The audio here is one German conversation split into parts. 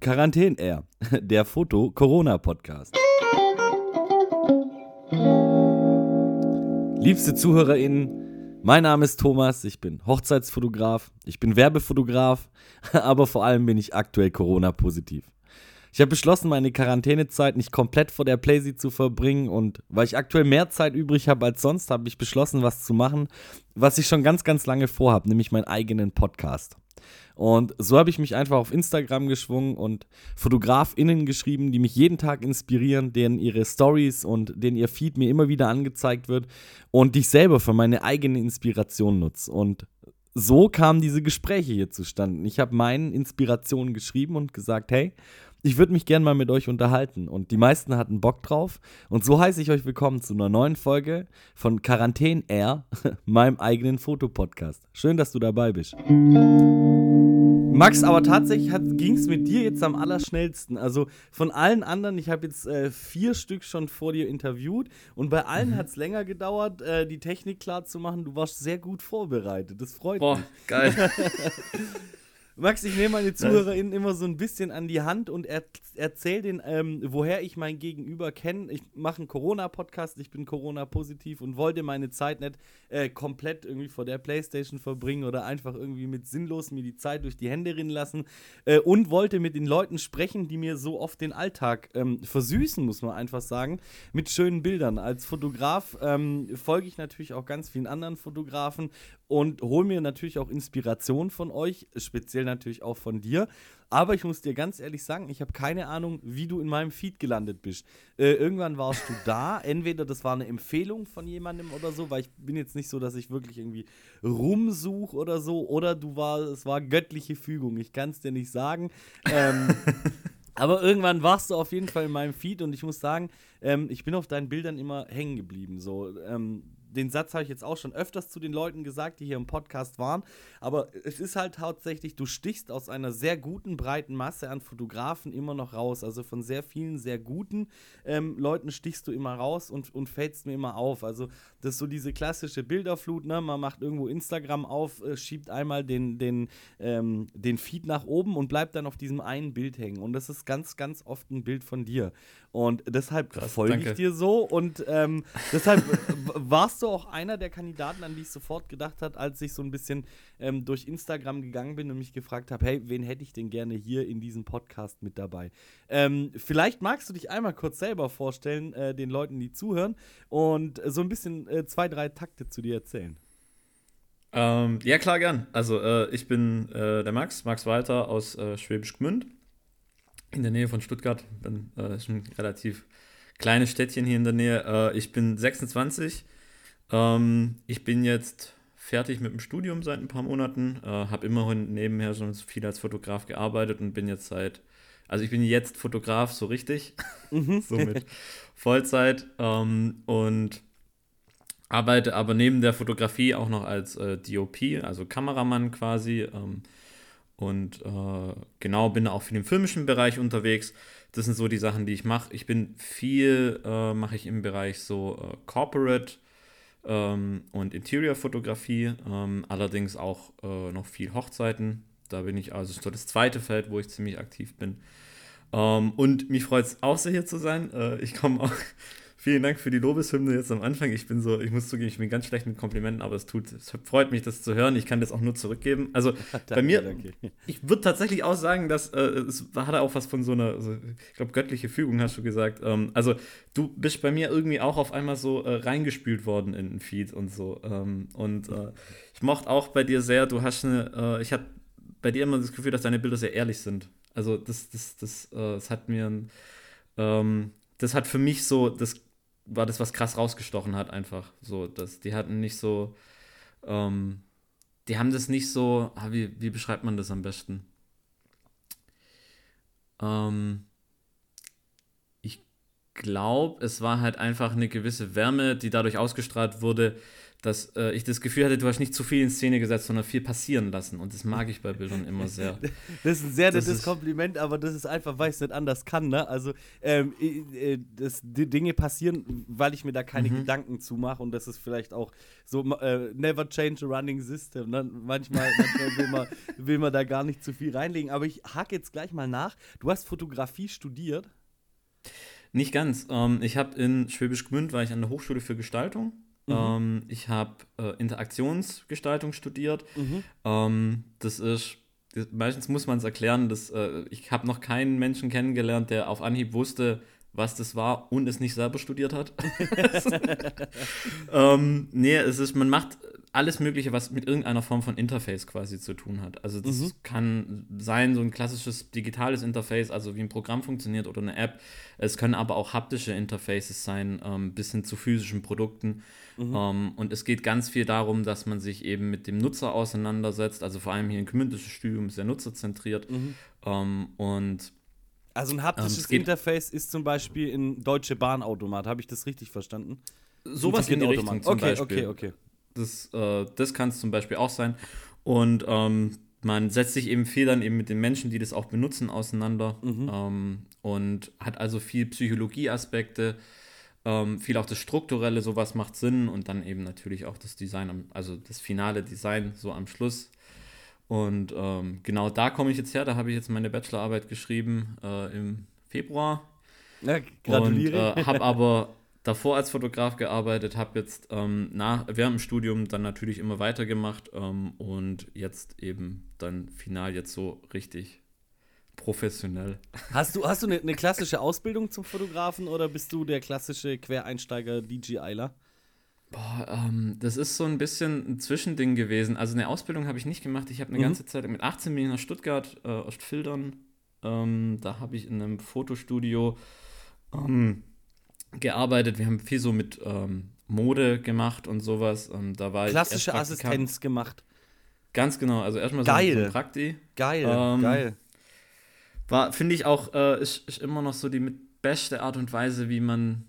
Quarantäne Air, der Foto-Corona-Podcast. Liebste ZuhörerInnen, mein Name ist Thomas, ich bin Hochzeitsfotograf, ich bin Werbefotograf, aber vor allem bin ich aktuell Corona-positiv. Ich habe beschlossen, meine Quarantänezeit nicht komplett vor der Playsee zu verbringen und weil ich aktuell mehr Zeit übrig habe als sonst, habe ich beschlossen, was zu machen, was ich schon ganz, ganz lange vorhabe, nämlich meinen eigenen Podcast. Und so habe ich mich einfach auf Instagram geschwungen und FotografInnen geschrieben, die mich jeden Tag inspirieren, denen ihre Stories und denen ihr Feed mir immer wieder angezeigt wird und die ich selber für meine eigene Inspiration nutze. Und so kamen diese Gespräche hier zustande. Ich habe meinen Inspirationen geschrieben und gesagt, hey, ich würde mich gerne mal mit euch unterhalten. Und die meisten hatten Bock drauf. Und so heiße ich euch willkommen zu einer neuen Folge von Quarantäne Air, meinem eigenen Fotopodcast. Schön, dass du dabei bist. Max, aber tatsächlich ging es mit dir jetzt am allerschnellsten. Also von allen anderen, ich habe jetzt äh, vier Stück schon vor dir interviewt und bei allen mhm. hat es länger gedauert, äh, die Technik klar zu machen. Du warst sehr gut vorbereitet. Das freut Boah, mich. Boah, geil. Max, ich nehme meine ZuhörerInnen immer so ein bisschen an die Hand und er, erzähle denen, ähm, woher ich mein Gegenüber kenne. Ich mache einen Corona-Podcast, ich bin Corona-positiv und wollte meine Zeit nicht äh, komplett irgendwie vor der Playstation verbringen oder einfach irgendwie mit sinnlos mir die Zeit durch die Hände rinnen lassen äh, und wollte mit den Leuten sprechen, die mir so oft den Alltag ähm, versüßen, muss man einfach sagen, mit schönen Bildern. Als Fotograf ähm, folge ich natürlich auch ganz vielen anderen Fotografen und hole mir natürlich auch Inspiration von euch, speziell natürlich auch von dir. Aber ich muss dir ganz ehrlich sagen, ich habe keine Ahnung, wie du in meinem Feed gelandet bist. Äh, irgendwann warst du da, entweder das war eine Empfehlung von jemandem oder so, weil ich bin jetzt nicht so, dass ich wirklich irgendwie rumsuche oder so, oder du war, es war göttliche Fügung. Ich kann es dir nicht sagen. Ähm, Aber irgendwann warst du auf jeden Fall in meinem Feed und ich muss sagen, ähm, ich bin auf deinen Bildern immer hängen geblieben. So, ähm, den Satz habe ich jetzt auch schon öfters zu den Leuten gesagt, die hier im Podcast waren. Aber es ist halt hauptsächlich, du stichst aus einer sehr guten, breiten Masse an Fotografen immer noch raus. Also von sehr vielen, sehr guten ähm, Leuten stichst du immer raus und, und fällst mir immer auf. Also das ist so diese klassische Bilderflut, ne? Man macht irgendwo Instagram auf, äh, schiebt einmal den, den, ähm, den Feed nach oben und bleibt dann auf diesem einen Bild hängen. Und das ist ganz, ganz oft ein Bild von dir. Und deshalb folge ich dir so und ähm, deshalb warst du auch einer der Kandidaten, an die ich sofort gedacht habe, als ich so ein bisschen ähm, durch Instagram gegangen bin und mich gefragt habe, hey, wen hätte ich denn gerne hier in diesem Podcast mit dabei? Ähm, vielleicht magst du dich einmal kurz selber vorstellen, äh, den Leuten, die zuhören, und so ein bisschen äh, zwei, drei Takte zu dir erzählen. Ähm, ja, klar, gern. Also, äh, ich bin äh, der Max, Max Walter aus äh, Schwäbisch Gmünd in der Nähe von Stuttgart. Bin, äh, ist ein relativ kleines Städtchen hier in der Nähe. Äh, ich bin 26. Ähm, ich bin jetzt fertig mit dem Studium seit ein paar Monaten. Äh, habe immerhin nebenher schon viel als Fotograf gearbeitet und bin jetzt seit, also ich bin jetzt Fotograf so richtig, mhm. so mit Vollzeit ähm, und arbeite aber neben der Fotografie auch noch als äh, DOP, also Kameramann quasi. Ähm, und äh, genau bin auch für den filmischen Bereich unterwegs. Das sind so die Sachen, die ich mache. Ich bin viel, äh, mache ich im Bereich so äh, Corporate ähm, und Interior-Fotografie, ähm, allerdings auch äh, noch viel Hochzeiten. Da bin ich also so das zweite Feld, wo ich ziemlich aktiv bin. Ähm, und mich freut es auch sehr, hier zu sein. Äh, ich komme auch Vielen Dank für die Lobeshymne jetzt am Anfang. Ich bin so, ich muss zugeben, ich bin ganz schlecht mit Komplimenten, aber es tut, es freut mich, das zu hören. Ich kann das auch nur zurückgeben. Also danke, bei mir, danke. ich würde tatsächlich auch sagen, dass äh, es hat auch was von so einer, also, ich glaube, göttliche Fügung, hast du gesagt. Ähm, also du bist bei mir irgendwie auch auf einmal so äh, reingespült worden in den Feed und so. Ähm, und äh, ich mochte auch bei dir sehr, du hast eine, äh, ich hatte bei dir immer das Gefühl, dass deine Bilder sehr ehrlich sind. Also das, das, das, äh, das hat mir ein, ähm, das hat für mich so das war das, was krass rausgestochen hat, einfach. So, dass die hatten nicht so, ähm, die haben das nicht so, ah, wie, wie beschreibt man das am besten? Ähm, ich glaube, es war halt einfach eine gewisse Wärme, die dadurch ausgestrahlt wurde, dass äh, ich das Gefühl hatte, du hast nicht zu viel in Szene gesetzt, sondern viel passieren lassen. Und das mag ich bei Bildern immer sehr. Das ist ein sehr nettes Kompliment, aber das ist einfach, weil ich es nicht anders kann. Ne? Also, ähm, äh, das, die Dinge passieren, weil ich mir da keine mhm. Gedanken zu mache. Und das ist vielleicht auch so, äh, never change a running system. Ne? Manchmal, manchmal will, man, will man da gar nicht zu viel reinlegen. Aber ich hake jetzt gleich mal nach. Du hast Fotografie studiert? Nicht ganz. Ähm, ich habe in Schwäbisch Gmünd, war ich an der Hochschule für Gestaltung Mhm. Ähm, ich habe äh, Interaktionsgestaltung studiert. Mhm. Ähm, das ist, das, meistens muss man es erklären, dass, äh, ich habe noch keinen Menschen kennengelernt, der auf Anhieb wusste, was das war und es nicht selber studiert hat. ähm, nee, es ist, man macht alles Mögliche, was mit irgendeiner Form von Interface quasi zu tun hat. Also das mhm. kann sein, so ein klassisches digitales Interface, also wie ein Programm funktioniert oder eine App. Es können aber auch haptische Interfaces sein, ähm, bis hin zu physischen Produkten. Mhm. Ähm, und es geht ganz viel darum, dass man sich eben mit dem Nutzer auseinandersetzt. Also vor allem hier ein gemündliches Studium ist sehr nutzerzentriert. Mhm. Ähm, und also ein haptisches ähm, Interface ist zum Beispiel ein Deutsche Bahnautomat. Habe ich das richtig verstanden? Sowas in die Richtung zum okay, Beispiel. Okay, okay, Das, äh, das kann es zum Beispiel auch sein. Und ähm, man setzt sich eben viel dann eben mit den Menschen, die das auch benutzen, auseinander mhm. ähm, und hat also viel Psychologieaspekte, ähm, viel auch das Strukturelle, sowas macht Sinn und dann eben natürlich auch das Design, also das finale Design so am Schluss. Und ähm, genau da komme ich jetzt her, da habe ich jetzt meine Bachelorarbeit geschrieben äh, im Februar. Ja, gratuliere. Und äh, habe aber davor als Fotograf gearbeitet, habe jetzt ähm, nach, während dem Studium dann natürlich immer weitergemacht ähm, und jetzt eben dann final jetzt so richtig professionell. Hast du, hast du eine, eine klassische Ausbildung zum Fotografen oder bist du der klassische Quereinsteiger DJIler? Boah, ähm, das ist so ein bisschen ein Zwischending gewesen. Also eine Ausbildung habe ich nicht gemacht. Ich habe eine mhm. ganze Zeit mit 18 bin ich nach Stuttgart, äh, Ostfildern. Ähm, da habe ich in einem Fotostudio ähm, gearbeitet. Wir haben viel so mit ähm, Mode gemacht und sowas. Ähm, da war Klassische Assistenz gemacht. Ganz genau. Also erstmal so, geil. so ein Prakti. Geil, ähm, geil. War, finde ich auch, äh, ist, ist immer noch so die mit beste Art und Weise, wie man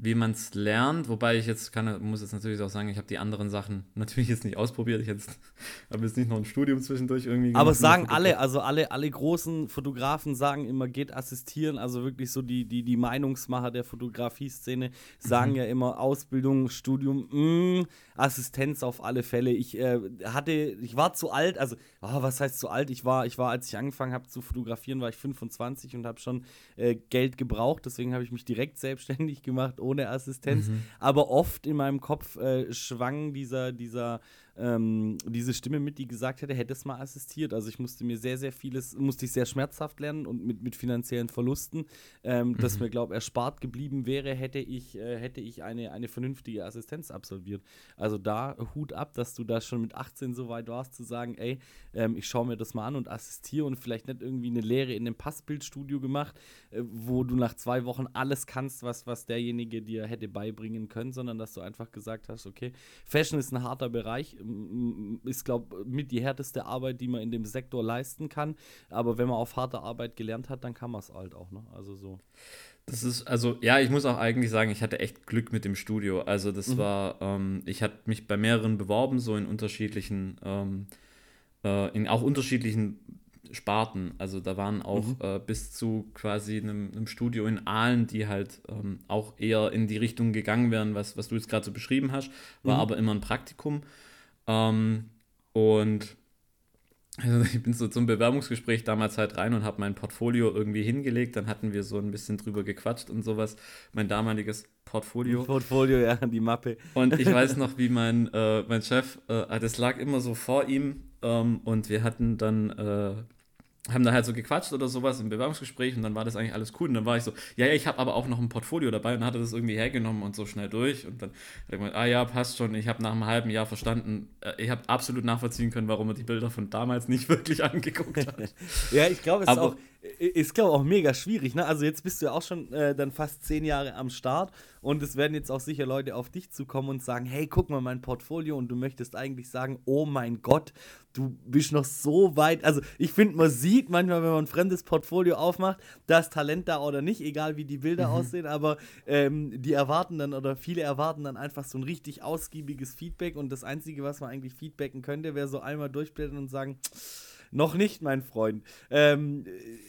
wie man es lernt, wobei ich jetzt kann, muss jetzt natürlich auch sagen, ich habe die anderen Sachen natürlich jetzt nicht ausprobiert. Ich habe jetzt nicht noch ein Studium zwischendurch irgendwie gemacht. Aber sagen alle, also alle, alle großen Fotografen sagen immer, geht assistieren. Also wirklich so die, die, die Meinungsmacher der Fotografie-Szene sagen mhm. ja immer Ausbildung, Studium, mh, mm, Assistenz auf alle Fälle. Ich äh, hatte, ich war zu alt, also oh, was heißt zu alt? Ich war, ich war, als ich angefangen habe zu fotografieren, war ich 25 und habe schon äh, Geld gebraucht. Deswegen habe ich mich direkt selbstständig gemacht ohne Assistenz. Mhm. Aber oft in meinem Kopf äh, schwang dieser, dieser ähm, diese Stimme mit, die gesagt hätte, hätte es mal assistiert. Also ich musste mir sehr, sehr vieles, musste ich sehr schmerzhaft lernen und mit, mit finanziellen Verlusten, ähm, mhm. das mir, glaube ich, erspart geblieben wäre, hätte ich, äh, hätte ich eine, eine vernünftige Assistenz absolviert. Also da Hut ab, dass du da schon mit 18 so weit warst, zu sagen, ey, ähm, ich schaue mir das mal an und assistiere und vielleicht nicht irgendwie eine Lehre in einem Passbildstudio gemacht, äh, wo du nach zwei Wochen alles kannst, was, was derjenige dir hätte beibringen können, sondern dass du einfach gesagt hast, okay, Fashion ist ein harter Bereich, ist, glaube ich, mit die härteste Arbeit, die man in dem Sektor leisten kann. Aber wenn man auf harte Arbeit gelernt hat, dann kann man es halt auch. Ne? Also so. Das ist, also, ja, ich muss auch eigentlich sagen, ich hatte echt Glück mit dem Studio. Also, das mhm. war, ähm, ich hatte mich bei mehreren beworben, so in unterschiedlichen, ähm, äh, in auch unterschiedlichen Sparten. Also da waren auch mhm. äh, bis zu quasi einem, einem, Studio in Aalen, die halt ähm, auch eher in die Richtung gegangen wären, was, was du jetzt gerade so beschrieben hast, war mhm. aber immer ein Praktikum. Ähm, und also ich bin so zum Bewerbungsgespräch damals halt rein und habe mein Portfolio irgendwie hingelegt. Dann hatten wir so ein bisschen drüber gequatscht und sowas. Mein damaliges Portfolio. Portfolio, ja, die Mappe. Und ich weiß noch, wie mein, äh, mein Chef, äh, das lag immer so vor ihm ähm, und wir hatten dann äh, haben da halt so gequatscht oder sowas im Bewerbungsgespräch und dann war das eigentlich alles cool. Und dann war ich so, ja, ja, ich habe aber auch noch ein Portfolio dabei und dann hat er das irgendwie hergenommen und so schnell durch. Und dann hat er gemeint, ah ja, passt schon. Ich habe nach einem halben Jahr verstanden, äh, ich habe absolut nachvollziehen können, warum er die Bilder von damals nicht wirklich angeguckt hat. ja, ich glaube, es aber, ist auch ist, glaube ich, auch mega schwierig. Ne? Also jetzt bist du ja auch schon äh, dann fast zehn Jahre am Start und es werden jetzt auch sicher Leute auf dich zukommen und sagen, hey, guck mal mein Portfolio und du möchtest eigentlich sagen, oh mein Gott, du bist noch so weit. Also ich finde, man sieht manchmal, wenn man ein fremdes Portfolio aufmacht, da ist Talent da oder nicht, egal wie die Bilder mhm. aussehen, aber ähm, die erwarten dann oder viele erwarten dann einfach so ein richtig ausgiebiges Feedback und das Einzige, was man eigentlich feedbacken könnte, wäre so einmal durchblättern und sagen, noch nicht, mein Freund. Ähm,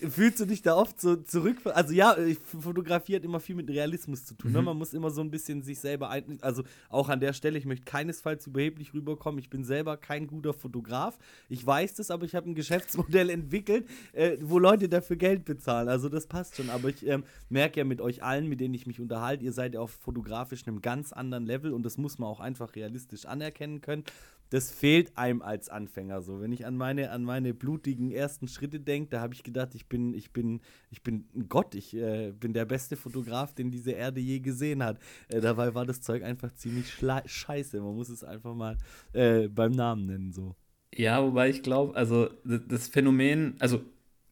fühlst du dich da oft so zurück? Also ja, Fotografie hat immer viel mit Realismus zu tun. Ne? Mhm. Ne? Man muss immer so ein bisschen sich selber ein. Also auch an der Stelle, ich möchte keinesfalls überheblich rüberkommen. Ich bin selber kein guter Fotograf. Ich weiß das, aber ich habe ein Geschäftsmodell entwickelt, äh, wo Leute dafür Geld bezahlen. Also das passt schon. Aber ich ähm, merke ja mit euch allen, mit denen ich mich unterhalte, ihr seid ja auf fotografisch einem ganz anderen Level und das muss man auch einfach realistisch anerkennen können das fehlt einem als Anfänger so. Wenn ich an meine, an meine blutigen ersten Schritte denke, da habe ich gedacht, ich bin, ich bin, ich bin ein Gott, ich äh, bin der beste Fotograf, den diese Erde je gesehen hat. Äh, dabei war das Zeug einfach ziemlich scheiße. Man muss es einfach mal äh, beim Namen nennen so. Ja, wobei ich glaube, also das Phänomen, also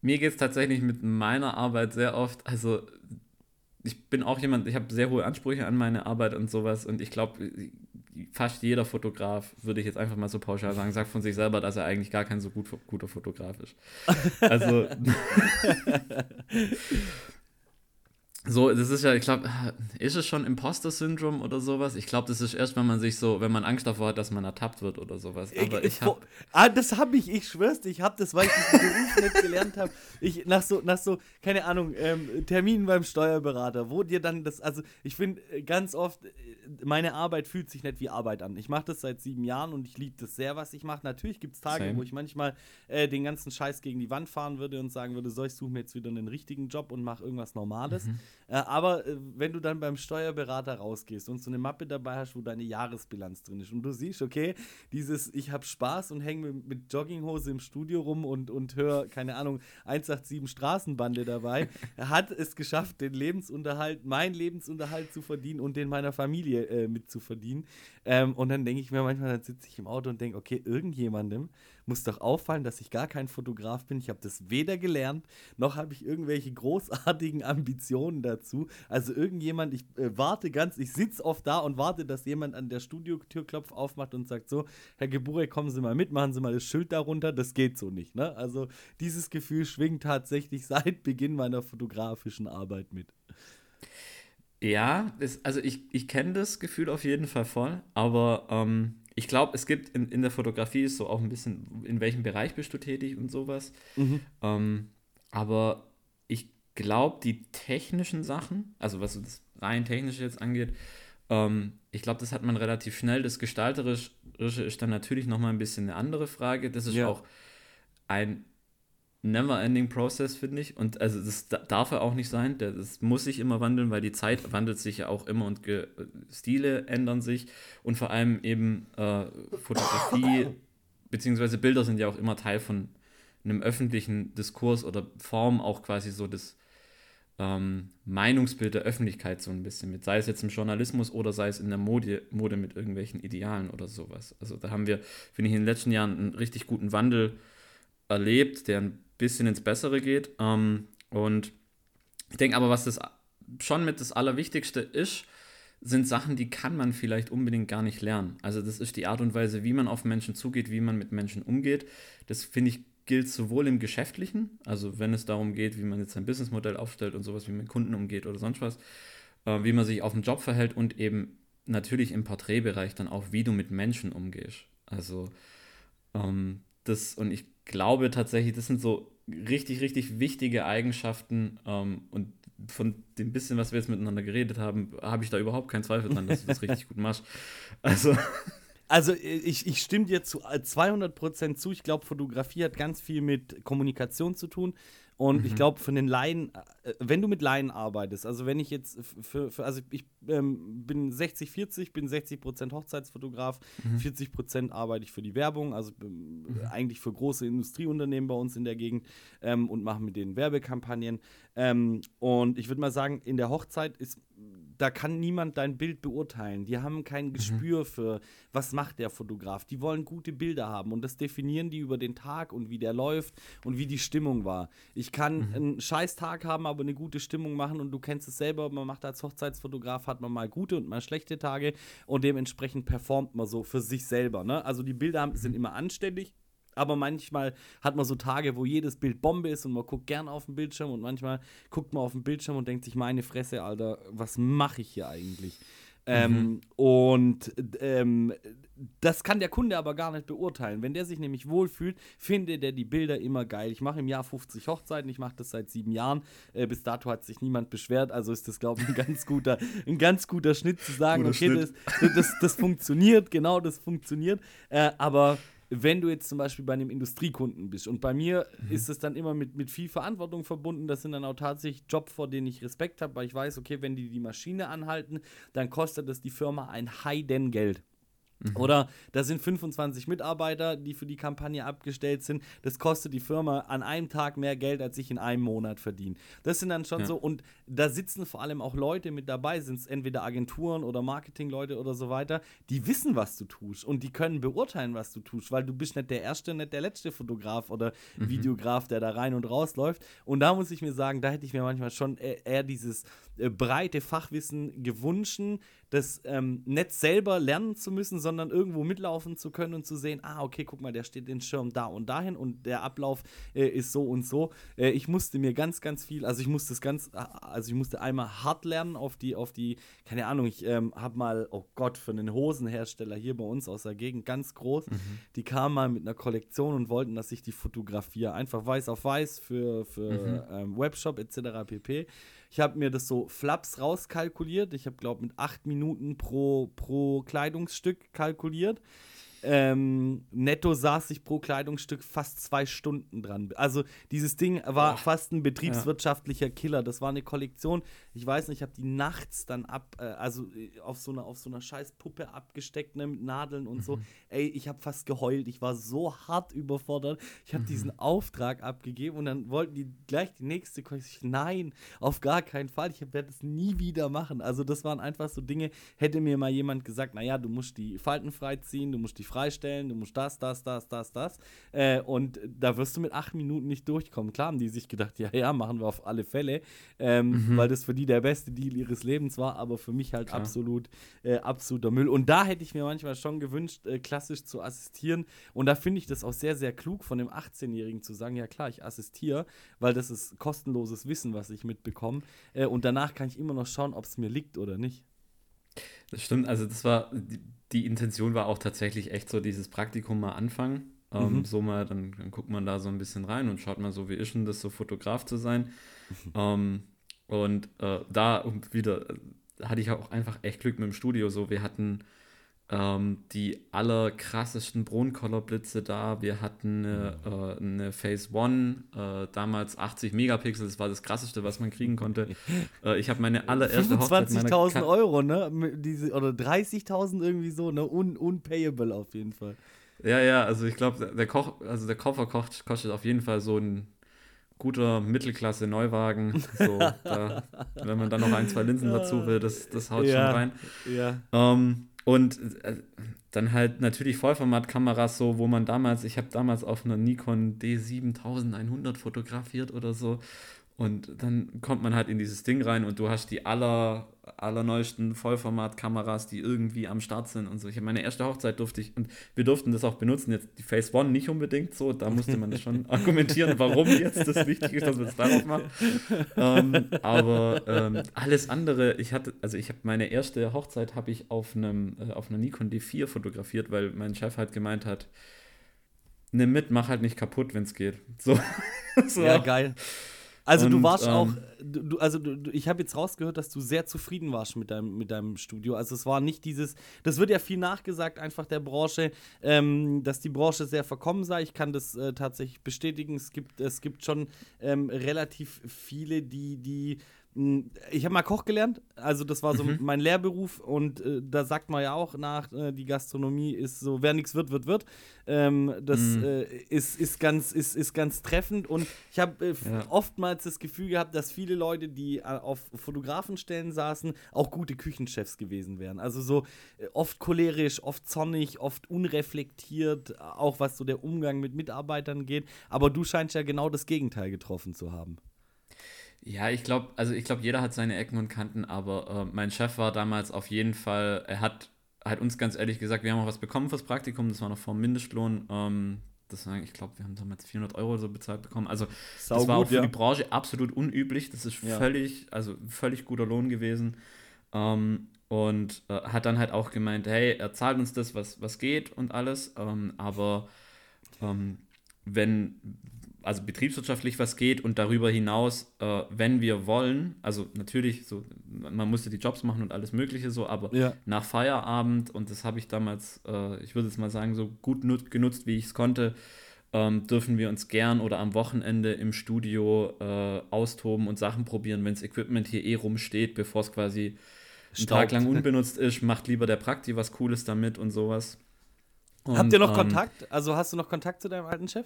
mir geht es tatsächlich mit meiner Arbeit sehr oft, also ich bin auch jemand, ich habe sehr hohe Ansprüche an meine Arbeit und sowas und ich glaube, fast jeder Fotograf, würde ich jetzt einfach mal so pauschal sagen, sagt von sich selber, dass er eigentlich gar kein so gut, guter Fotograf ist. Also So, das ist ja, ich glaube, ist es schon Imposter-Syndrom oder sowas? Ich glaube, das ist erst, wenn man sich so, wenn man Angst davor hat, dass man ertappt wird oder sowas. Aber ich, ich habe. Ah, das habe ich, ich schwör's ich habe das, weil ich diesen Beruf nicht gelernt habe. Ich, nach so, nach so, keine Ahnung, ähm, Terminen beim Steuerberater, wo dir dann das, also ich finde äh, ganz oft, äh, meine Arbeit fühlt sich nicht wie Arbeit an. Ich mache das seit sieben Jahren und ich liebe das sehr, was ich mache. Natürlich gibt es Tage, Same. wo ich manchmal äh, den ganzen Scheiß gegen die Wand fahren würde und sagen würde, so, ich suche mir jetzt wieder einen richtigen Job und mache irgendwas Normales. Mhm. Äh, aber äh, wenn du dann beim Steuerberater rausgehst und so eine Mappe dabei hast, wo deine Jahresbilanz drin ist und du siehst, okay, dieses ich habe Spaß und hänge mit, Jogginghose im Studio rum und, und höre, keine Ahnung, 187 Straßenbande dabei, hat es geschafft, den Lebensunterhalt, meinen Lebensunterhalt zu verdienen und den meiner Familie äh, mit zu verdienen. Ähm, und dann denke ich mir manchmal, dann sitze ich im Auto und denke, okay, irgendjemandem muss doch auffallen, dass ich gar kein Fotograf bin. Ich habe das weder gelernt, noch habe ich irgendwelche großartigen Ambitionen dazu. Also irgendjemand, ich äh, warte ganz, ich sitze oft da und warte, dass jemand an der Studiotür klopft, aufmacht und sagt so, Herr Geburek, kommen Sie mal mit, machen Sie mal das Schild darunter. Das geht so nicht. Ne? Also dieses Gefühl schwingt tatsächlich seit Beginn meiner fotografischen Arbeit mit. Ja, das, also ich, ich kenne das Gefühl auf jeden Fall voll, aber ähm, ich glaube, es gibt in, in der Fotografie so auch ein bisschen, in welchem Bereich bist du tätig und sowas. Mhm. Ähm, aber ich glaube, die technischen Sachen, also was das rein technische jetzt angeht, ähm, ich glaube, das hat man relativ schnell. Das Gestalterische ist dann natürlich nochmal ein bisschen eine andere Frage. Das ist ja. auch ein never-ending Process, finde ich. Und also das darf er auch nicht sein. Das muss sich immer wandeln, weil die Zeit wandelt sich ja auch immer und Ge Stile ändern sich. Und vor allem eben äh, Fotografie beziehungsweise Bilder sind ja auch immer Teil von einem öffentlichen Diskurs oder Form auch quasi so das ähm, Meinungsbild der Öffentlichkeit so ein bisschen mit. Sei es jetzt im Journalismus oder sei es in der Mode, Mode mit irgendwelchen Idealen oder sowas. Also da haben wir, finde ich, in den letzten Jahren einen richtig guten Wandel erlebt, der ein bisschen ins Bessere geht. Ähm, und ich denke aber, was das schon mit das Allerwichtigste ist, sind Sachen, die kann man vielleicht unbedingt gar nicht lernen. Also das ist die Art und Weise, wie man auf Menschen zugeht, wie man mit Menschen umgeht. Das finde ich gilt sowohl im Geschäftlichen, also wenn es darum geht, wie man jetzt sein Businessmodell aufstellt und sowas, wie man mit Kunden umgeht oder sonst was, äh, wie man sich auf dem Job verhält und eben natürlich im Porträtbereich dann auch, wie du mit Menschen umgehst. Also ähm, das, und ich glaube tatsächlich, das sind so richtig, richtig wichtige Eigenschaften ähm, und von dem bisschen, was wir jetzt miteinander geredet haben, habe ich da überhaupt keinen Zweifel dran, dass du das richtig gut machst. Also. Also ich, ich stimme dir zu 200% äh, zu. Ich glaube, Fotografie hat ganz viel mit Kommunikation zu tun. Und mhm. ich glaube, von den Laien, äh, wenn du mit Laien arbeitest, also wenn ich jetzt für, für also ich ähm, bin 60-40, bin 60% Hochzeitsfotograf, mhm. 40% arbeite ich für die Werbung, also ähm, mhm. eigentlich für große Industrieunternehmen bei uns in der Gegend ähm, und mache mit denen Werbekampagnen. Ähm, und ich würde mal sagen, in der Hochzeit ist da kann niemand dein Bild beurteilen. Die haben kein mhm. Gespür für, was macht der Fotograf. Die wollen gute Bilder haben und das definieren die über den Tag und wie der läuft und wie die Stimmung war. Ich kann mhm. einen scheiß Tag haben, aber eine gute Stimmung machen und du kennst es selber, man macht als Hochzeitsfotograf, hat man mal gute und mal schlechte Tage und dementsprechend performt man so für sich selber. Ne? Also die Bilder sind immer anständig, aber manchmal hat man so Tage, wo jedes Bild Bombe ist und man guckt gern auf den Bildschirm und manchmal guckt man auf den Bildschirm und denkt sich, meine Fresse, Alter, was mache ich hier eigentlich? Ähm, mhm. Und ähm, das kann der Kunde aber gar nicht beurteilen. Wenn der sich nämlich wohlfühlt, findet er die Bilder immer geil. Ich mache im Jahr 50 Hochzeiten, ich mache das seit sieben Jahren. Äh, bis dato hat sich niemand beschwert, also ist das, glaube ich, ein ganz guter, ein ganz guter Schnitt zu sagen, Guter okay, das, das, das, funktioniert, genau, das funktioniert. Äh, aber wenn du jetzt zum Beispiel bei einem Industriekunden bist. Und bei mir mhm. ist es dann immer mit, mit viel Verantwortung verbunden. Das sind dann auch tatsächlich Jobs, vor denen ich Respekt habe, weil ich weiß, okay, wenn die die Maschine anhalten, dann kostet das die Firma ein Heidengeld. Mhm. Oder da sind 25 Mitarbeiter, die für die Kampagne abgestellt sind. Das kostet die Firma an einem Tag mehr Geld, als ich in einem Monat verdiene. Das sind dann schon ja. so, und da sitzen vor allem auch Leute mit dabei, sind es entweder Agenturen oder Marketingleute oder so weiter, die wissen, was du tust und die können beurteilen, was du tust, weil du bist nicht der erste, nicht der letzte Fotograf oder mhm. Videograf, der da rein und raus läuft. Und da muss ich mir sagen, da hätte ich mir manchmal schon eher dieses äh, breite Fachwissen gewünscht, das ähm, nicht selber lernen zu müssen, sondern irgendwo mitlaufen zu können und zu sehen, ah, okay, guck mal, der steht den Schirm da und dahin und der Ablauf äh, ist so und so. Äh, ich musste mir ganz, ganz viel, also ich musste es ganz, also ich musste einmal hart lernen auf die, auf die, keine Ahnung, ich ähm, habe mal, oh Gott, für einen Hosenhersteller hier bei uns aus der Gegend, ganz groß, mhm. die kamen mal mit einer Kollektion und wollten, dass ich die fotografiere. Einfach weiß auf weiß für, für mhm. ähm, Webshop etc. pp. Ich habe mir das so flaps rauskalkuliert. Ich habe, glaube mit acht Minuten pro, pro Kleidungsstück kalkuliert. Ähm, netto saß ich pro Kleidungsstück fast zwei Stunden dran. Also dieses Ding war oh, fast ein betriebswirtschaftlicher ja. Killer. Das war eine Kollektion. Ich weiß nicht, ich habe die nachts dann ab, äh, also äh, auf so einer auf so einer scheiß Puppe abgesteckt ne, mit Nadeln und mhm. so. Ey, ich habe fast geheult. Ich war so hart überfordert. Ich habe mhm. diesen Auftrag abgegeben und dann wollten die gleich die nächste Kollektion. Nein, auf gar keinen Fall. Ich werde es nie wieder machen. Also das waren einfach so Dinge. Hätte mir mal jemand gesagt, naja, du musst die Falten freiziehen, du musst die freistellen, du musst das, das, das, das, das. Äh, und da wirst du mit acht Minuten nicht durchkommen. Klar haben die sich gedacht, ja, ja, machen wir auf alle Fälle, ähm, mhm. weil das für die der beste Deal ihres Lebens war, aber für mich halt Klar. absolut äh, absoluter Müll. Und da hätte ich mir manchmal schon gewünscht, äh, klassisch zu assistieren. Und da finde ich das auch sehr, sehr klug von dem 18-Jährigen zu sagen, ja klar, ich assistiere, weil das ist kostenloses Wissen, was ich mitbekomme. Äh, und danach kann ich immer noch schauen, ob es mir liegt oder nicht. Das stimmt, also das war, die, Intention war auch tatsächlich echt so dieses Praktikum mal anfangen. Ähm, mhm. So mal, dann, dann, guckt man da so ein bisschen rein und schaut mal so, wie ist denn das so Fotograf zu sein. ähm, und äh, da wieder äh, hatte ich auch einfach echt Glück mit dem Studio. So, wir hatten ähm, die allerkrassesten Broncolor-Blitze da. Wir hatten eine, äh, eine Phase One, äh, damals 80 Megapixel, das war das krasseste, was man kriegen konnte. Äh, ich habe meine allererste 25.000 Euro, ne? Diese, oder 30.000 irgendwie so, ne? Un unpayable auf jeden Fall. Ja, ja, also ich glaube, der Koch, also der Koffer kocht, kostet auf jeden Fall so ein guter Mittelklasse-Neuwagen. So, da, wenn man dann noch ein, zwei Linsen dazu will, das, das haut ja, schon rein. Ja. Ähm, und äh, dann halt natürlich Vollformatkameras, so, wo man damals, ich habe damals auf einer Nikon D7100 fotografiert oder so. Und dann kommt man halt in dieses Ding rein und du hast die aller, allerneuesten Vollformatkameras, die irgendwie am Start sind und so. Ich habe meine erste Hochzeit durfte ich, und wir durften das auch benutzen, jetzt die Phase One nicht unbedingt so, da musste man das schon argumentieren, warum jetzt das wichtig ist, dass man es darauf macht. Ähm, aber ähm, alles andere, ich hatte, also ich habe meine erste Hochzeit habe ich auf einem, äh, auf einer Nikon D4 fotografiert, weil mein Chef halt gemeint hat, nimm mit, mach halt nicht kaputt, wenn es geht. So. so. Ja, geil. Also und, du warst ähm, auch, du, also du, ich habe jetzt rausgehört, dass du sehr zufrieden warst mit deinem, mit deinem Studio. Also es war nicht dieses, das wird ja viel nachgesagt einfach der Branche, ähm, dass die Branche sehr verkommen sei. Ich kann das äh, tatsächlich bestätigen. Es gibt, es gibt schon ähm, relativ viele, die, die ich habe mal Koch gelernt, also das war so mhm. mein Lehrberuf und äh, da sagt man ja auch nach, äh, die Gastronomie ist so, wer nichts wird, wird, wird. Ähm, das mhm. äh, ist, ist, ganz, ist, ist ganz treffend und ich habe äh, ja. oftmals das Gefühl gehabt, dass viele Leute, die äh, auf Fotografenstellen saßen, auch gute Küchenchefs gewesen wären. Also so äh, oft cholerisch, oft zornig, oft unreflektiert, auch was so der Umgang mit Mitarbeitern geht. Aber du scheinst ja genau das Gegenteil getroffen zu haben. Ja, ich glaube, also ich glaube, jeder hat seine Ecken und Kanten, aber äh, mein Chef war damals auf jeden Fall, er hat halt uns ganz ehrlich gesagt, wir haben auch was bekommen fürs Praktikum, das war noch vor dem Mindestlohn. Ähm, das war, ich glaube, wir haben damals 400 Euro so bezahlt bekommen. Also Sau das war gut, auch für ja. die Branche absolut unüblich. Das ist ja. völlig, also völlig guter Lohn gewesen. Ähm, und äh, hat dann halt auch gemeint, hey, er zahlt uns das, was, was geht und alles. Ähm, aber ähm, wenn, also betriebswirtschaftlich was geht und darüber hinaus, äh, wenn wir wollen, also natürlich, so, man musste die Jobs machen und alles Mögliche so, aber ja. nach Feierabend, und das habe ich damals, äh, ich würde jetzt mal sagen, so gut genutzt, wie ich es konnte, ähm, dürfen wir uns gern oder am Wochenende im Studio äh, austoben und Sachen probieren, wenn das Equipment hier eh rumsteht, bevor es quasi einen Tag lang unbenutzt ist, macht lieber der Prakti was Cooles damit und sowas. Und, Habt ihr noch ähm, Kontakt? Also hast du noch Kontakt zu deinem alten Chef?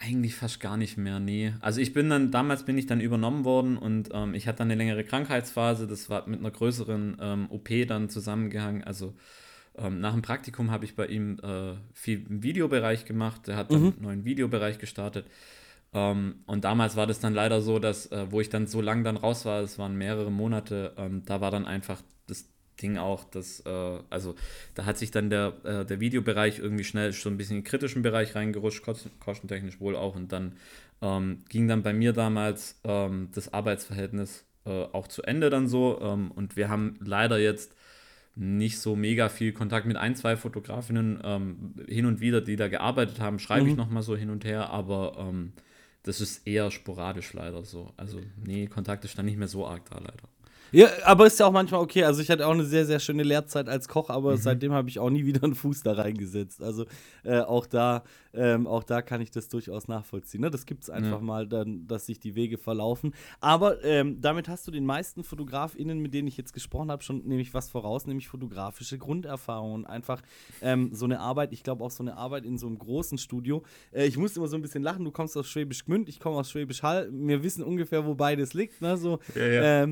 Eigentlich fast gar nicht mehr, nee. Also ich bin dann, damals bin ich dann übernommen worden und ähm, ich hatte dann eine längere Krankheitsphase, das war mit einer größeren ähm, OP dann zusammengehangen. Also ähm, nach dem Praktikum habe ich bei ihm äh, viel im Videobereich gemacht, er hat dann mhm. einen neuen Videobereich gestartet. Ähm, und damals war das dann leider so, dass, äh, wo ich dann so lange dann raus war, es waren mehrere Monate, ähm, da war dann einfach Ding auch, dass, äh, also da hat sich dann der, äh, der Videobereich irgendwie schnell so ein bisschen in den kritischen Bereich reingerutscht, kostentechnisch wohl auch. Und dann ähm, ging dann bei mir damals ähm, das Arbeitsverhältnis äh, auch zu Ende dann so. Ähm, und wir haben leider jetzt nicht so mega viel Kontakt mit ein, zwei Fotografinnen ähm, hin und wieder, die da gearbeitet haben, schreibe mhm. ich nochmal so hin und her, aber ähm, das ist eher sporadisch leider so. Also, nee, Kontakt ist dann nicht mehr so arg da leider. Ja, aber ist ja auch manchmal okay. Also ich hatte auch eine sehr, sehr schöne Lehrzeit als Koch, aber mhm. seitdem habe ich auch nie wieder einen Fuß da reingesetzt. Also äh, auch, da, ähm, auch da kann ich das durchaus nachvollziehen. Ne? Das gibt es einfach ja. mal, dann, dass sich die Wege verlaufen. Aber ähm, damit hast du den meisten FotografInnen, mit denen ich jetzt gesprochen habe, schon nämlich was voraus, nämlich fotografische Grunderfahrung und einfach ähm, so eine Arbeit, ich glaube auch so eine Arbeit in so einem großen Studio. Äh, ich muss immer so ein bisschen lachen, du kommst aus Schwäbisch Gmünd, ich komme aus Schwäbisch Hall. Wir wissen ungefähr, wo beides liegt. Ne? So, ja, ja.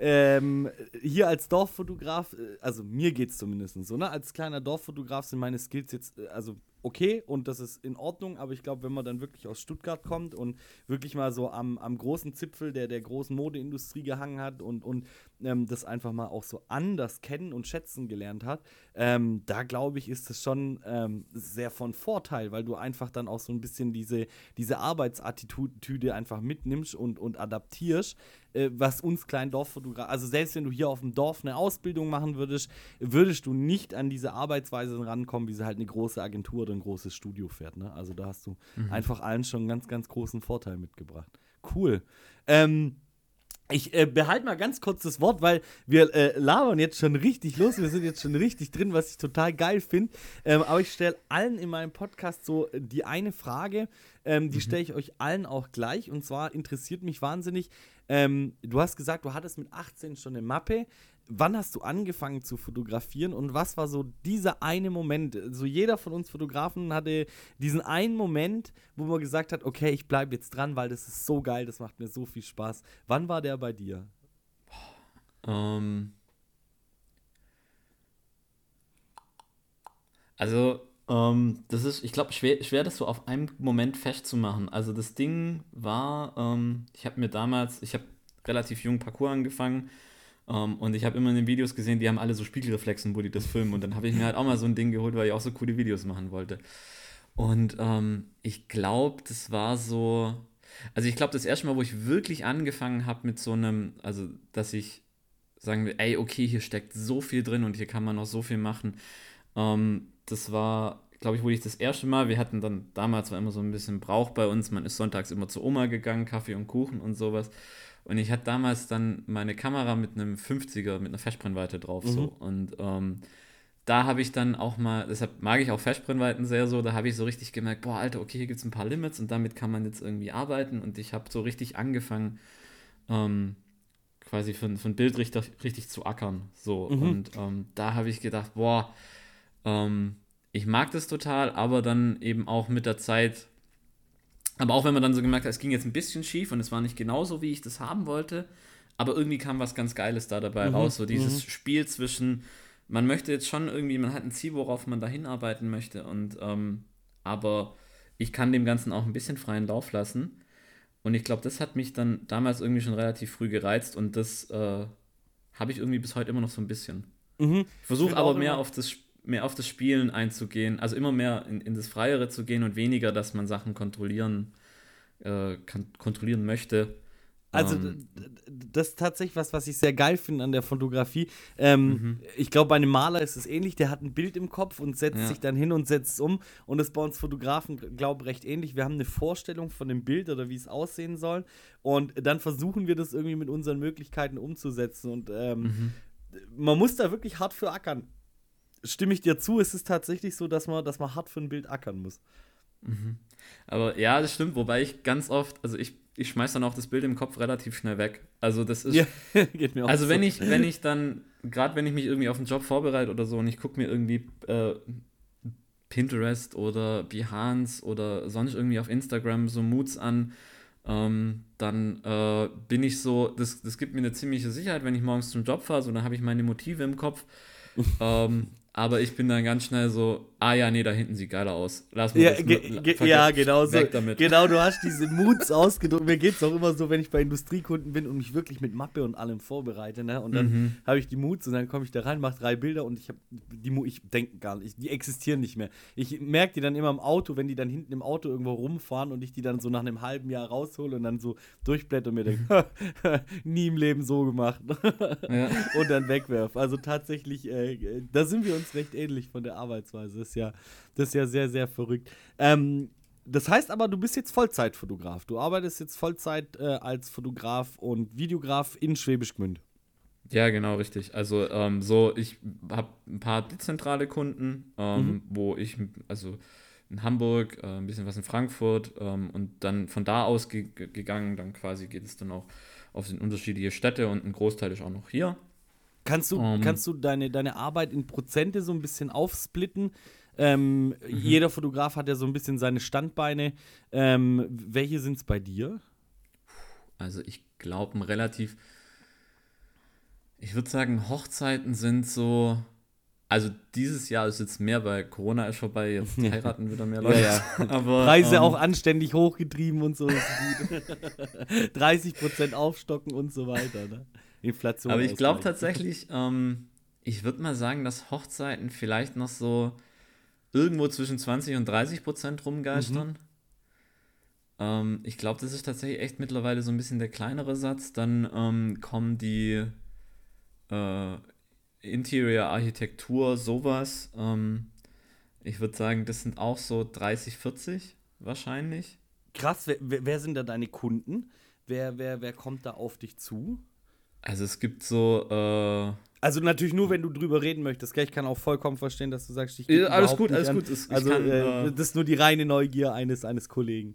Ähm, hier als Dorffotograf, äh, also mir geht es zumindest so, ne? Als kleiner Dorffotograf sind meine Skills jetzt, äh, also okay und das ist in Ordnung, aber ich glaube, wenn man dann wirklich aus Stuttgart kommt und wirklich mal so am, am großen Zipfel der, der großen Modeindustrie gehangen hat und, und ähm, das einfach mal auch so anders kennen und schätzen gelernt hat, ähm, da glaube ich, ist es schon ähm, sehr von Vorteil, weil du einfach dann auch so ein bisschen diese, diese Arbeitsattitüde einfach mitnimmst und, und adaptierst, äh, was uns kleinen Dorffotografen, also selbst wenn du hier auf dem Dorf eine Ausbildung machen würdest, würdest du nicht an diese Arbeitsweise rankommen, wie sie halt eine große Agentur oder ein großes Studio fährt. Ne? Also da hast du mhm. einfach allen schon einen ganz, ganz großen Vorteil mitgebracht. Cool. Ähm, ich äh, behalte mal ganz kurz das Wort, weil wir äh, labern jetzt schon richtig los. Wir sind jetzt schon richtig drin, was ich total geil finde. Ähm, aber ich stelle allen in meinem Podcast so die eine Frage, ähm, die mhm. stelle ich euch allen auch gleich. Und zwar interessiert mich wahnsinnig, ähm, du hast gesagt, du hattest mit 18 schon eine Mappe wann hast du angefangen zu fotografieren und was war so dieser eine Moment? So jeder von uns Fotografen hatte diesen einen Moment, wo man gesagt hat, okay, ich bleibe jetzt dran, weil das ist so geil, das macht mir so viel Spaß. Wann war der bei dir? Ähm also ähm, das ist, ich glaube, schwer, schwer, das so auf einen Moment festzumachen. Also das Ding war, ähm, ich habe mir damals, ich habe relativ jung Parcours angefangen um, ähm, und ich habe immer in den Videos gesehen, die haben alle so Spiegelreflexen, wo die das filmen. Und dann habe ich mir halt auch mal so ein Ding geholt, weil ich auch so coole Videos machen wollte. Und ähm, ich glaube, das war so. Also ich glaube, das erste Mal, wo ich wirklich angefangen habe mit so einem, also dass ich sagen will, ey, okay, hier steckt so viel drin und hier kann man noch so viel machen. Ähm, das war, glaube ich, wo ich das erste Mal, wir hatten dann damals war immer so ein bisschen Brauch bei uns, man ist sonntags immer zur Oma gegangen, Kaffee und Kuchen und sowas. Und ich hatte damals dann meine Kamera mit einem 50er, mit einer Festbrennweite drauf. Mhm. So. Und ähm, da habe ich dann auch mal, deshalb mag ich auch Festbrennweiten sehr so, da habe ich so richtig gemerkt, boah, Alter, okay, hier gibt es ein paar Limits und damit kann man jetzt irgendwie arbeiten. Und ich habe so richtig angefangen, ähm, quasi für, für ein Bild richtig, richtig zu ackern. So. Mhm. Und ähm, da habe ich gedacht, boah, ähm, ich mag das total, aber dann eben auch mit der Zeit, aber auch wenn man dann so gemerkt hat, es ging jetzt ein bisschen schief und es war nicht genauso, wie ich das haben wollte, aber irgendwie kam was ganz Geiles da dabei mhm. raus. So dieses mhm. Spiel zwischen, man möchte jetzt schon irgendwie, man hat ein Ziel, worauf man da hinarbeiten möchte und ähm, aber ich kann dem Ganzen auch ein bisschen freien Lauf lassen. Und ich glaube, das hat mich dann damals irgendwie schon relativ früh gereizt und das äh, habe ich irgendwie bis heute immer noch so ein bisschen. Mhm. Ich versuche aber mehr auf, das, mehr auf das Spielen einzugehen, also immer mehr in, in das Freiere zu gehen und weniger, dass man Sachen kontrollieren, äh, kann, kontrollieren möchte. Also ähm, das ist tatsächlich was, was ich sehr geil finde an der Fotografie. Ähm, mhm. Ich glaube, bei einem Maler ist es ähnlich. Der hat ein Bild im Kopf und setzt ja. sich dann hin und setzt es um. Und das ist bei uns Fotografen, glaube ich, recht ähnlich. Wir haben eine Vorstellung von dem Bild oder wie es aussehen soll. Und dann versuchen wir das irgendwie mit unseren Möglichkeiten umzusetzen. Und ähm, mhm. man muss da wirklich hart für ackern. Stimme ich dir zu, es ist tatsächlich so, dass man, dass man hart für ein Bild ackern muss. Mhm. Aber ja, das stimmt, wobei ich ganz oft, also ich, ich schmeiß dann auch das Bild im Kopf relativ schnell weg. Also das ist. Ja, geht mir auch Also so. wenn ich, wenn ich dann, gerade wenn ich mich irgendwie auf einen Job vorbereite oder so und ich gucke mir irgendwie äh, Pinterest oder Behance oder sonst irgendwie auf Instagram so Moods an, ähm, dann äh, bin ich so, das, das gibt mir eine ziemliche Sicherheit, wenn ich morgens zum Job fahre, so dann habe ich meine Motive im Kopf. ähm, aber ich bin dann ganz schnell so, ah ja, nee, da hinten sieht geiler aus. Lass mal ja, das ge ge ja, genau so. Genau, du hast diese Moods ausgedrückt. Mir geht es auch immer so, wenn ich bei Industriekunden bin und mich wirklich mit Mappe und allem vorbereite, ne? Und dann mhm. habe ich die Moods und dann komme ich da rein, mache drei Bilder und ich habe die ich denke gar nicht, die existieren nicht mehr. Ich merke die dann immer im Auto, wenn die dann hinten im Auto irgendwo rumfahren und ich die dann so nach einem halben Jahr raushole und dann so durchblätter und mir denke, nie im Leben so gemacht. ja. Und dann wegwerfe. Also tatsächlich, äh, da sind wir uns recht ähnlich von der Arbeitsweise. Das ist ja, das ist ja sehr, sehr verrückt. Ähm, das heißt aber, du bist jetzt Vollzeitfotograf. Du arbeitest jetzt Vollzeit äh, als Fotograf und Videograf in Schwäbisch Gmünd. Ja, genau, richtig. Also ähm, so, ich habe ein paar dezentrale Kunden, ähm, mhm. wo ich, also in Hamburg, äh, ein bisschen was in Frankfurt ähm, und dann von da aus ge gegangen, dann quasi geht es dann auch auf den unterschiedliche Städte und ein Großteil ist auch noch hier. Kannst du, um, ähm. kannst du deine, deine Arbeit in Prozente so ein bisschen aufsplitten? Ähm, mhm. Jeder Fotograf hat ja so ein bisschen seine Standbeine. Ähm, welche sind es bei dir? Also ich glaube, ein relativ, ich würde sagen, Hochzeiten sind so, also dieses Jahr ist jetzt mehr, weil Corona ist vorbei, jetzt heiraten wieder mehr Leute. Ja, ja. Aber, Preise ähm, auch anständig hochgetrieben und so. 30% aufstocken und so weiter. Ne? Inflation. Aber ich glaube tatsächlich, ähm, ich würde mal sagen, dass Hochzeiten vielleicht noch so irgendwo zwischen 20 und 30 Prozent rumgeistern. Mhm. Ähm, ich glaube, das ist tatsächlich echt mittlerweile so ein bisschen der kleinere Satz. Dann ähm, kommen die äh, Interior Architektur, sowas. Ähm, ich würde sagen, das sind auch so 30, 40 wahrscheinlich. Krass, wer, wer sind da deine Kunden? Wer, wer, wer kommt da auf dich zu? Also es gibt so. Äh, also natürlich nur, wenn du drüber reden möchtest. Gell? Ich kann auch vollkommen verstehen, dass du sagst, ich ja, alles gut, alles an. gut. Es, also kann, äh, äh, das ist nur die reine Neugier eines eines Kollegen.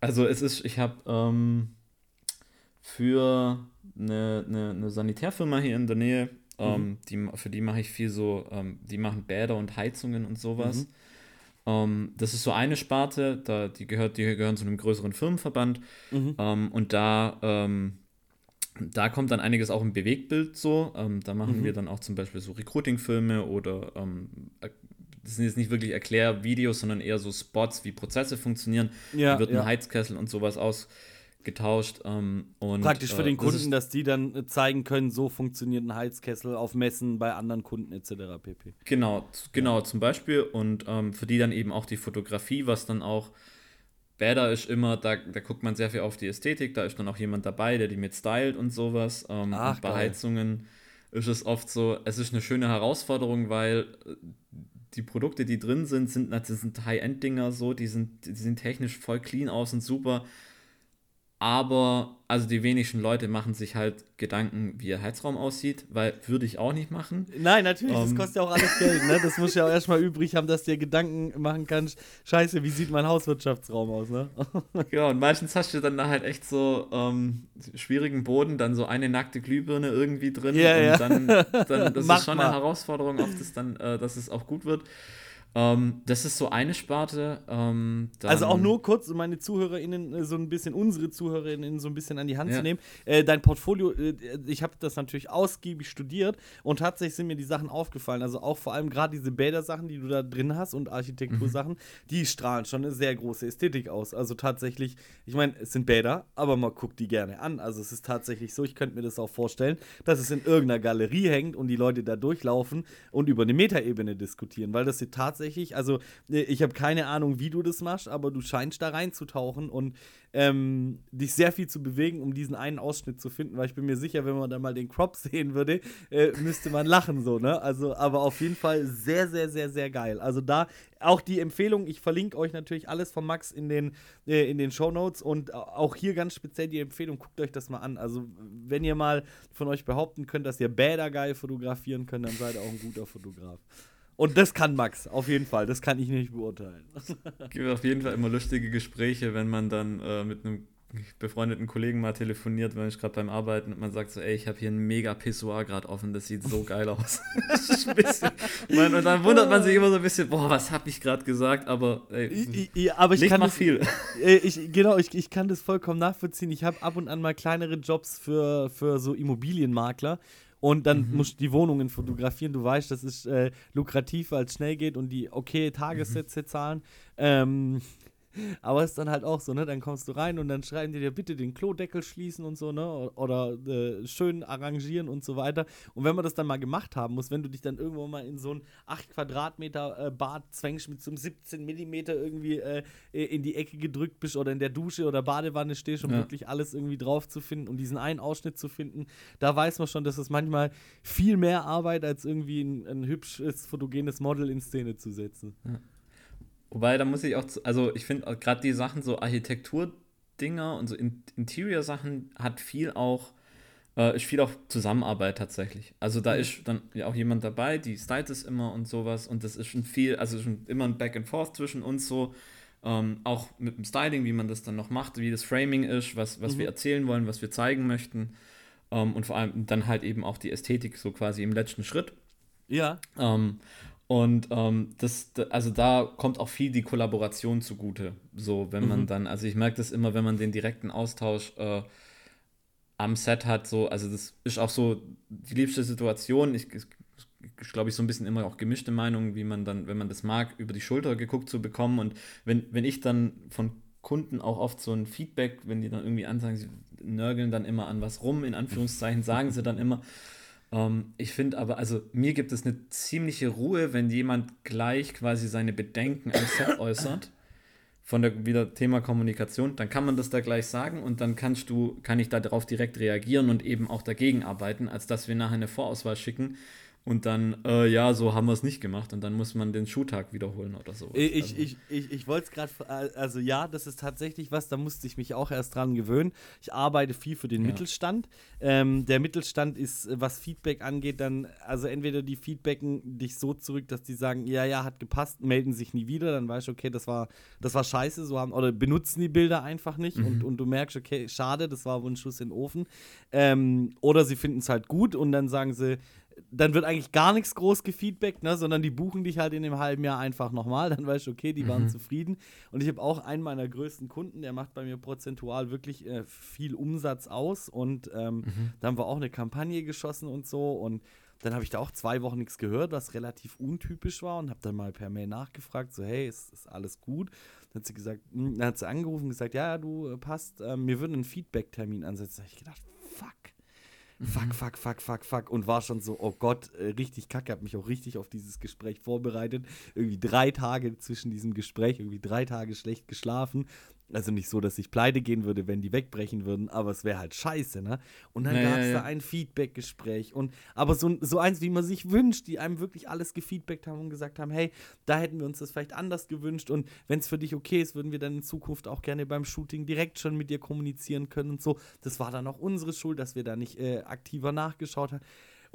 Also es ist, ich habe ähm, für eine, eine, eine, Sanitärfirma hier in der Nähe, ähm, mhm. die, für die mache ich viel so, ähm, die machen Bäder und Heizungen und sowas. Mhm. Ähm, das ist so eine Sparte, da, die, gehört, die gehören zu einem größeren Firmenverband. Mhm. Ähm, und da ähm, da kommt dann einiges auch im Bewegtbild so. Ähm, da machen mhm. wir dann auch zum Beispiel so Recruiting-Filme oder ähm, das sind jetzt nicht wirklich Erklärvideos, sondern eher so Spots, wie Prozesse funktionieren. Ja, da wird ja. ein Heizkessel und sowas ausgetauscht. Ähm, und, Praktisch für äh, den Kunden, das dass die dann äh, zeigen können, so funktioniert ein Heizkessel auf Messen bei anderen Kunden etc. pp. Genau, genau, zum Beispiel. Und ähm, für die dann eben auch die Fotografie, was dann auch Bäder ist immer, da, da guckt man sehr viel auf die Ästhetik, da ist dann auch jemand dabei, der die mit stylt und sowas. Ähm, Ach, und bei geil. Heizungen ist es oft so, es ist eine schöne Herausforderung, weil äh, die Produkte, die drin sind, sind, sind High-End-Dinger so, die sind, die sind technisch voll clean aus und super. Aber also die wenigsten Leute machen sich halt Gedanken, wie ihr Heizraum aussieht, weil würde ich auch nicht machen. Nein, natürlich, um, das ähm. kostet ja auch alles Geld, ne? Das muss ja auch erstmal übrig haben, dass du dir Gedanken machen kannst, scheiße, wie sieht mein Hauswirtschaftsraum aus, ne? genau, und meistens hast du dann da halt echt so ähm, schwierigen Boden, dann so eine nackte Glühbirne irgendwie drin ja, und ja. dann, dann das ist schon mal. eine Herausforderung, ob das dann, äh, dass es auch gut wird. Ähm, das ist so eine Sparte. Ähm, also auch nur kurz, um meine ZuhörerInnen äh, so ein bisschen, unsere ZuhörerInnen so ein bisschen an die Hand ja. zu nehmen. Äh, dein Portfolio, äh, ich habe das natürlich ausgiebig studiert und tatsächlich sind mir die Sachen aufgefallen. Also auch vor allem gerade diese Bäder-Sachen, die du da drin hast und Architektursachen, mhm. die strahlen schon eine sehr große Ästhetik aus. Also tatsächlich, ich meine, es sind Bäder, aber man guckt die gerne an. Also es ist tatsächlich so, ich könnte mir das auch vorstellen, dass es in irgendeiner Galerie hängt und die Leute da durchlaufen und über eine Metaebene diskutieren, weil das sind tatsächlich tatsächlich. Also, äh, ich habe keine Ahnung, wie du das machst, aber du scheinst da reinzutauchen und ähm, dich sehr viel zu bewegen, um diesen einen Ausschnitt zu finden, weil ich bin mir sicher, wenn man da mal den Crop sehen würde, äh, müsste man lachen so, ne? Also, aber auf jeden Fall sehr, sehr, sehr, sehr geil. Also da auch die Empfehlung, ich verlinke euch natürlich alles von Max in den, äh, in den Show Notes und auch hier ganz speziell die Empfehlung, guckt euch das mal an. Also, wenn ihr mal von euch behaupten könnt, dass ihr Bäder geil fotografieren könnt, dann seid ihr auch ein guter Fotograf. Und das kann Max, auf jeden Fall. Das kann ich nicht beurteilen. Es gibt auf jeden Fall immer lustige Gespräche, wenn man dann äh, mit einem befreundeten Kollegen mal telefoniert, wenn ich gerade beim Arbeiten und man sagt so, ey, ich habe hier ein mega Pissoir gerade offen, das sieht so geil aus. bisschen, man, und dann wundert man sich immer so ein bisschen, boah, was habe ich gerade gesagt, aber ey, ja, aber ich nicht kann das, viel. Ich, genau, ich, ich kann das vollkommen nachvollziehen. Ich habe ab und an mal kleinere Jobs für, für so Immobilienmakler und dann mhm. musst du die Wohnungen fotografieren. Du weißt, das ist äh, lukrativ, weil es schnell geht und die okay Tagessätze mhm. zahlen. Ähm, aber es ist dann halt auch so, ne? Dann kommst du rein und dann schreiben die dir bitte den Klodeckel schließen und so, ne? Oder äh, schön arrangieren und so weiter. Und wenn man das dann mal gemacht haben muss, wenn du dich dann irgendwo mal in so ein 8 Quadratmeter äh, Bad zwängst mit so einem 17 Millimeter irgendwie äh, in die Ecke gedrückt bist oder in der Dusche oder Badewanne stehst, um ja. wirklich alles irgendwie drauf zu finden und diesen einen Ausschnitt zu finden, da weiß man schon, dass es manchmal viel mehr Arbeit als irgendwie ein, ein hübsches, fotogenes Model in Szene zu setzen. Ja. Wobei, da muss ich auch, also ich finde gerade die Sachen, so Architektur-Dinger und so Interior-Sachen hat viel auch, äh, ist viel auch Zusammenarbeit tatsächlich. Also da mhm. ist dann ja auch jemand dabei, die stylt es immer und sowas und das ist schon viel, also schon immer ein Back and Forth zwischen uns so. Ähm, auch mit dem Styling, wie man das dann noch macht, wie das Framing ist, was, was mhm. wir erzählen wollen, was wir zeigen möchten. Ähm, und vor allem dann halt eben auch die Ästhetik so quasi im letzten Schritt. Ja. Ähm, und ähm, das, also da kommt auch viel die Kollaboration zugute. So, wenn man mhm. dann, also ich merke das immer, wenn man den direkten Austausch äh, am Set hat, so, also das ist auch so die liebste Situation. Ich, ich, ich glaube, ich so ein bisschen immer auch gemischte Meinungen, wie man dann, wenn man das mag, über die Schulter geguckt zu bekommen. Und wenn, wenn ich dann von Kunden auch oft so ein Feedback, wenn die dann irgendwie ansagen, sie nörgeln dann immer an was rum, in Anführungszeichen, sagen sie dann immer, ähm, ich finde aber, also mir gibt es eine ziemliche Ruhe, wenn jemand gleich quasi seine Bedenken am Set äußert. Von der wieder Thema Kommunikation, dann kann man das da gleich sagen und dann kannst du, kann ich darauf direkt reagieren und eben auch dagegen arbeiten, als dass wir nachher eine Vorauswahl schicken und dann, äh, ja, so haben wir es nicht gemacht und dann muss man den Schuhtag wiederholen oder so. Ich, also. ich, ich, ich wollte es gerade, also ja, das ist tatsächlich was, da musste ich mich auch erst dran gewöhnen. Ich arbeite viel für den ja. Mittelstand. Ähm, der Mittelstand ist, was Feedback angeht, dann, also entweder die feedbacken dich so zurück, dass die sagen, ja, ja, hat gepasst, melden sich nie wieder, dann weißt du, okay, das war, das war scheiße, so haben, oder benutzen die Bilder einfach nicht mhm. und, und du merkst, okay, schade, das war wohl ein Schuss in den Ofen. Ähm, oder sie finden es halt gut und dann sagen sie, dann wird eigentlich gar nichts groß gefeedbackt, ne, sondern die buchen dich halt in dem halben Jahr einfach nochmal. Dann weißt du, okay, die waren mhm. zufrieden. Und ich habe auch einen meiner größten Kunden, der macht bei mir prozentual wirklich äh, viel Umsatz aus. Und ähm, mhm. da haben wir auch eine Kampagne geschossen und so. Und dann habe ich da auch zwei Wochen nichts gehört, was relativ untypisch war. Und habe dann mal per Mail nachgefragt, so, hey, ist, ist alles gut? Dann hat sie gesagt, hm, dann hat sie angerufen und gesagt, ja, du äh, passt, äh, mir würde einen Feedback-Termin ansetzen. Da habe ich gedacht, fuck fuck, mhm. fuck, fuck, fuck, fuck. Und war schon so, oh Gott, äh, richtig kacke. Hab mich auch richtig auf dieses Gespräch vorbereitet. Irgendwie drei Tage zwischen diesem Gespräch, irgendwie drei Tage schlecht geschlafen. Also nicht so, dass ich pleite gehen würde, wenn die wegbrechen würden, aber es wäre halt scheiße, ne? Und dann Ja, gab es ja, da ein Feedback-Gespräch und aber so, so eins, wie man sich wünscht, die einem wirklich alles gefeedbackt haben und gesagt haben, hey, da hätten wir uns das vielleicht anders gewünscht und wenn es für dich okay ist, würden wir dann in Zukunft auch gerne beim Shooting direkt schon mit dir kommunizieren können und so. Das war dann auch unsere Schuld, dass wir da nicht äh, aktiver nachgeschaut haben.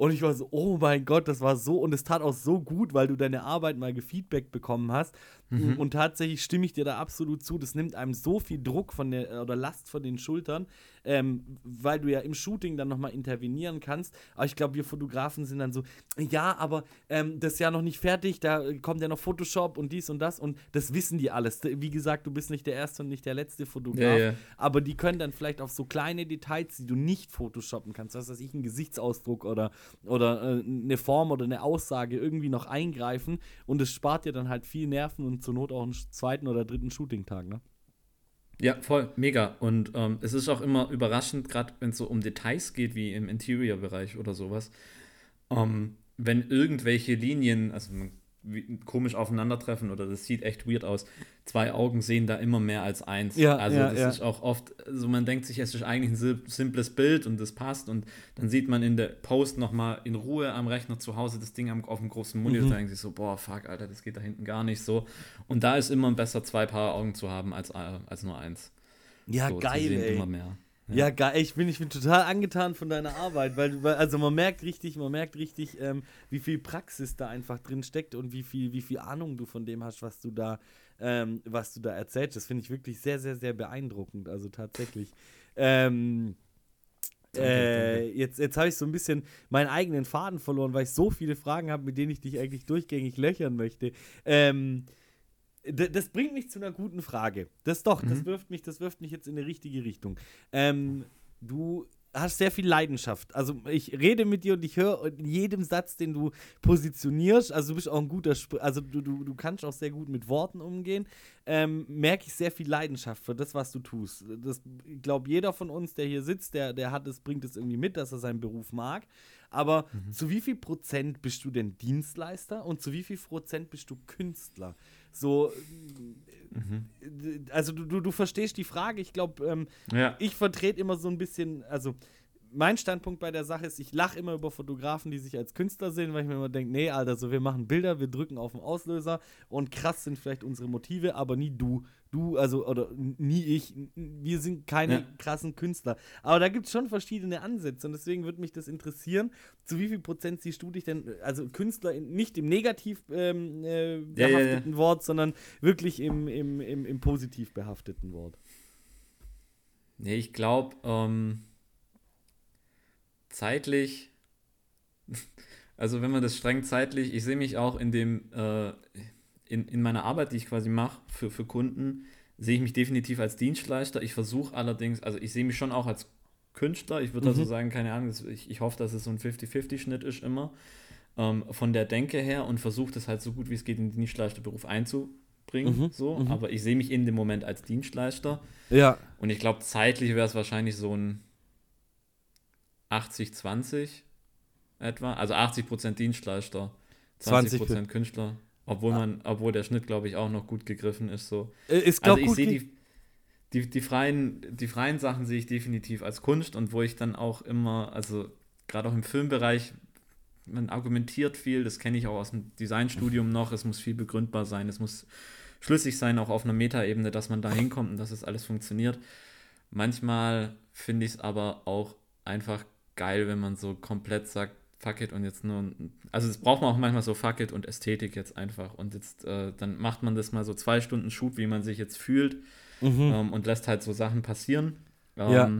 Und ich war so, oh mein Gott, das war so und es tat auch so gut, weil du deine Arbeit mal gefeedback bekommen hast. Mhm. Und tatsächlich stimme ich dir da absolut zu. Das nimmt einem so viel Druck von der oder Last von den Schultern, ähm, weil du ja im Shooting dann nochmal intervenieren kannst. Aber ich glaube, wir Fotografen sind dann so, ja, aber ähm, das ist ja noch nicht fertig, da kommt ja noch Photoshop und dies und das und das wissen die alles. Wie gesagt, du bist nicht der erste und nicht der letzte Fotograf, Ja, ja. aber die können dann vielleicht auf so kleine Details, die du nicht photoshoppen kannst, was weiß ich, einen Gesichtsausdruck oder, oder äh, eine Form oder eine Aussage irgendwie noch eingreifen und es spart dir dann halt viel Nerven und zur Not auch einen zweiten oder dritten Shooting-Tag, ne? Ja, voll, mega. Und ähm, es ist auch immer überraschend, gerade wenn es so um Details geht, wie im Interior-Bereich oder sowas, ähm, wenn irgendwelche Linien, also man, komisch aufeinandertreffen oder das sieht echt weird aus. Zwei Augen sehen da immer mehr als eins. Ja, also ja, das ja. ist auch oft, also man denkt sich, es ist eigentlich ein sim- simples Bild und das passt und dann sieht man in der Post nochmal in Ruhe am Rechner zu Hause das Ding am, auf dem großen Monitor Mhm. und denkt sich so, boah, fuck, Alter, das geht da hinten gar nicht so. Und da ist immer besser, zwei Paar Augen zu haben als, äh, als nur eins. Ja, so, geil, sehen ey. immer mehr. Ja, geil. Ich bin, ich bin total angetan von deiner Arbeit, weil, weil also man merkt richtig, man merkt richtig, ähm, wie viel Praxis da einfach drin steckt und wie viel, wie viel Ahnung du von dem hast, was du da, ähm, was du da erzählst. Das finde ich wirklich sehr, sehr, sehr beeindruckend. Also tatsächlich. Ähm, äh, jetzt jetzt habe ich so ein bisschen meinen eigenen Faden verloren, weil ich so viele Fragen habe, mit denen ich dich eigentlich durchgängig löchern möchte. Ähm, das bringt mich zu einer guten Frage. Das doch, das Mhm. wirft mich, das wirft mich jetzt in eine richtige Richtung. Ähm, du hast sehr viel Leidenschaft. Also ich rede mit dir und ich höre in jedem Satz, den du positionierst, also du bist auch ein guter, Sp also du, du, du kannst auch sehr gut mit Worten umgehen, ähm, merke ich sehr viel Leidenschaft für das, was du tust. Das, ich glaube, jeder von uns, der hier sitzt, der, der hat es, bringt es irgendwie mit, dass er seinen Beruf mag. Aber zu wie viel Prozent bist du denn Dienstleister und zu wie viel Prozent bist du Künstler? So, Mhm. also du, du, du verstehst die Frage. Ich glaube, ähm, Ja. ich vertrete immer so ein bisschen, also mein Standpunkt bei der Sache ist, ich lache immer über Fotografen, die sich als Künstler sehen, weil ich mir immer denke, nee, Alter, so wir machen Bilder, wir drücken auf den Auslöser und krass sind vielleicht unsere Motive, aber nie du. Du, also, oder nie ich. Wir sind keine Ja. krassen Künstler. Aber da gibt es schon verschiedene Ansätze und deswegen würde mich das interessieren, zu wie viel Prozent siehst du dich denn, also Künstler in, nicht im negativ ähm, äh, Ja, ja, ja. behafteten Wort, sondern wirklich im, im, im, im positiv behafteten Wort. Nee, ich glaube, ähm, zeitlich, also wenn man das streng zeitlich, ich sehe mich auch in dem, äh, in, in meiner Arbeit, die ich quasi mache für, für Kunden, sehe ich mich definitiv als Dienstleister. Ich versuche allerdings, also ich sehe mich schon auch als Künstler. Ich würde also Mhm. sagen, keine Ahnung, ich, ich hoffe, dass es so ein 50-50-Schnitt ist immer. Ähm, von der Denke her und versuche das halt so gut wie es geht in den Dienstleisterberuf einzubringen. Mhm, So. mhm. Aber ich sehe mich in dem Moment als Dienstleister. Ja. Und ich glaube, zeitlich wäre es wahrscheinlich so ein 80-20 etwa. Also 80% Dienstleister, 20 20% Künstler. Obwohl man, obwohl der Schnitt, glaube ich, auch noch gut gegriffen ist. So. Äh, Ist, Also ich sehe die, die, die, freien, die freien Sachen sehe ich definitiv als Kunst und wo ich dann auch immer, also gerade auch im Filmbereich, man argumentiert viel, das kenne ich auch aus dem Designstudium noch, es muss viel begründbar sein, es muss schlüssig sein, auch auf einer Metaebene, dass man da hinkommt und dass es alles funktioniert. Manchmal finde ich es aber auch einfach geil, wenn man so komplett sagt, fuck it und jetzt nur, also das braucht man auch manchmal so fuck it und Ästhetik jetzt einfach und jetzt, äh, dann macht man das mal so zwei Stunden Shoot, wie man sich jetzt fühlt Mhm. ähm, und lässt halt so Sachen passieren. Ähm, Ja.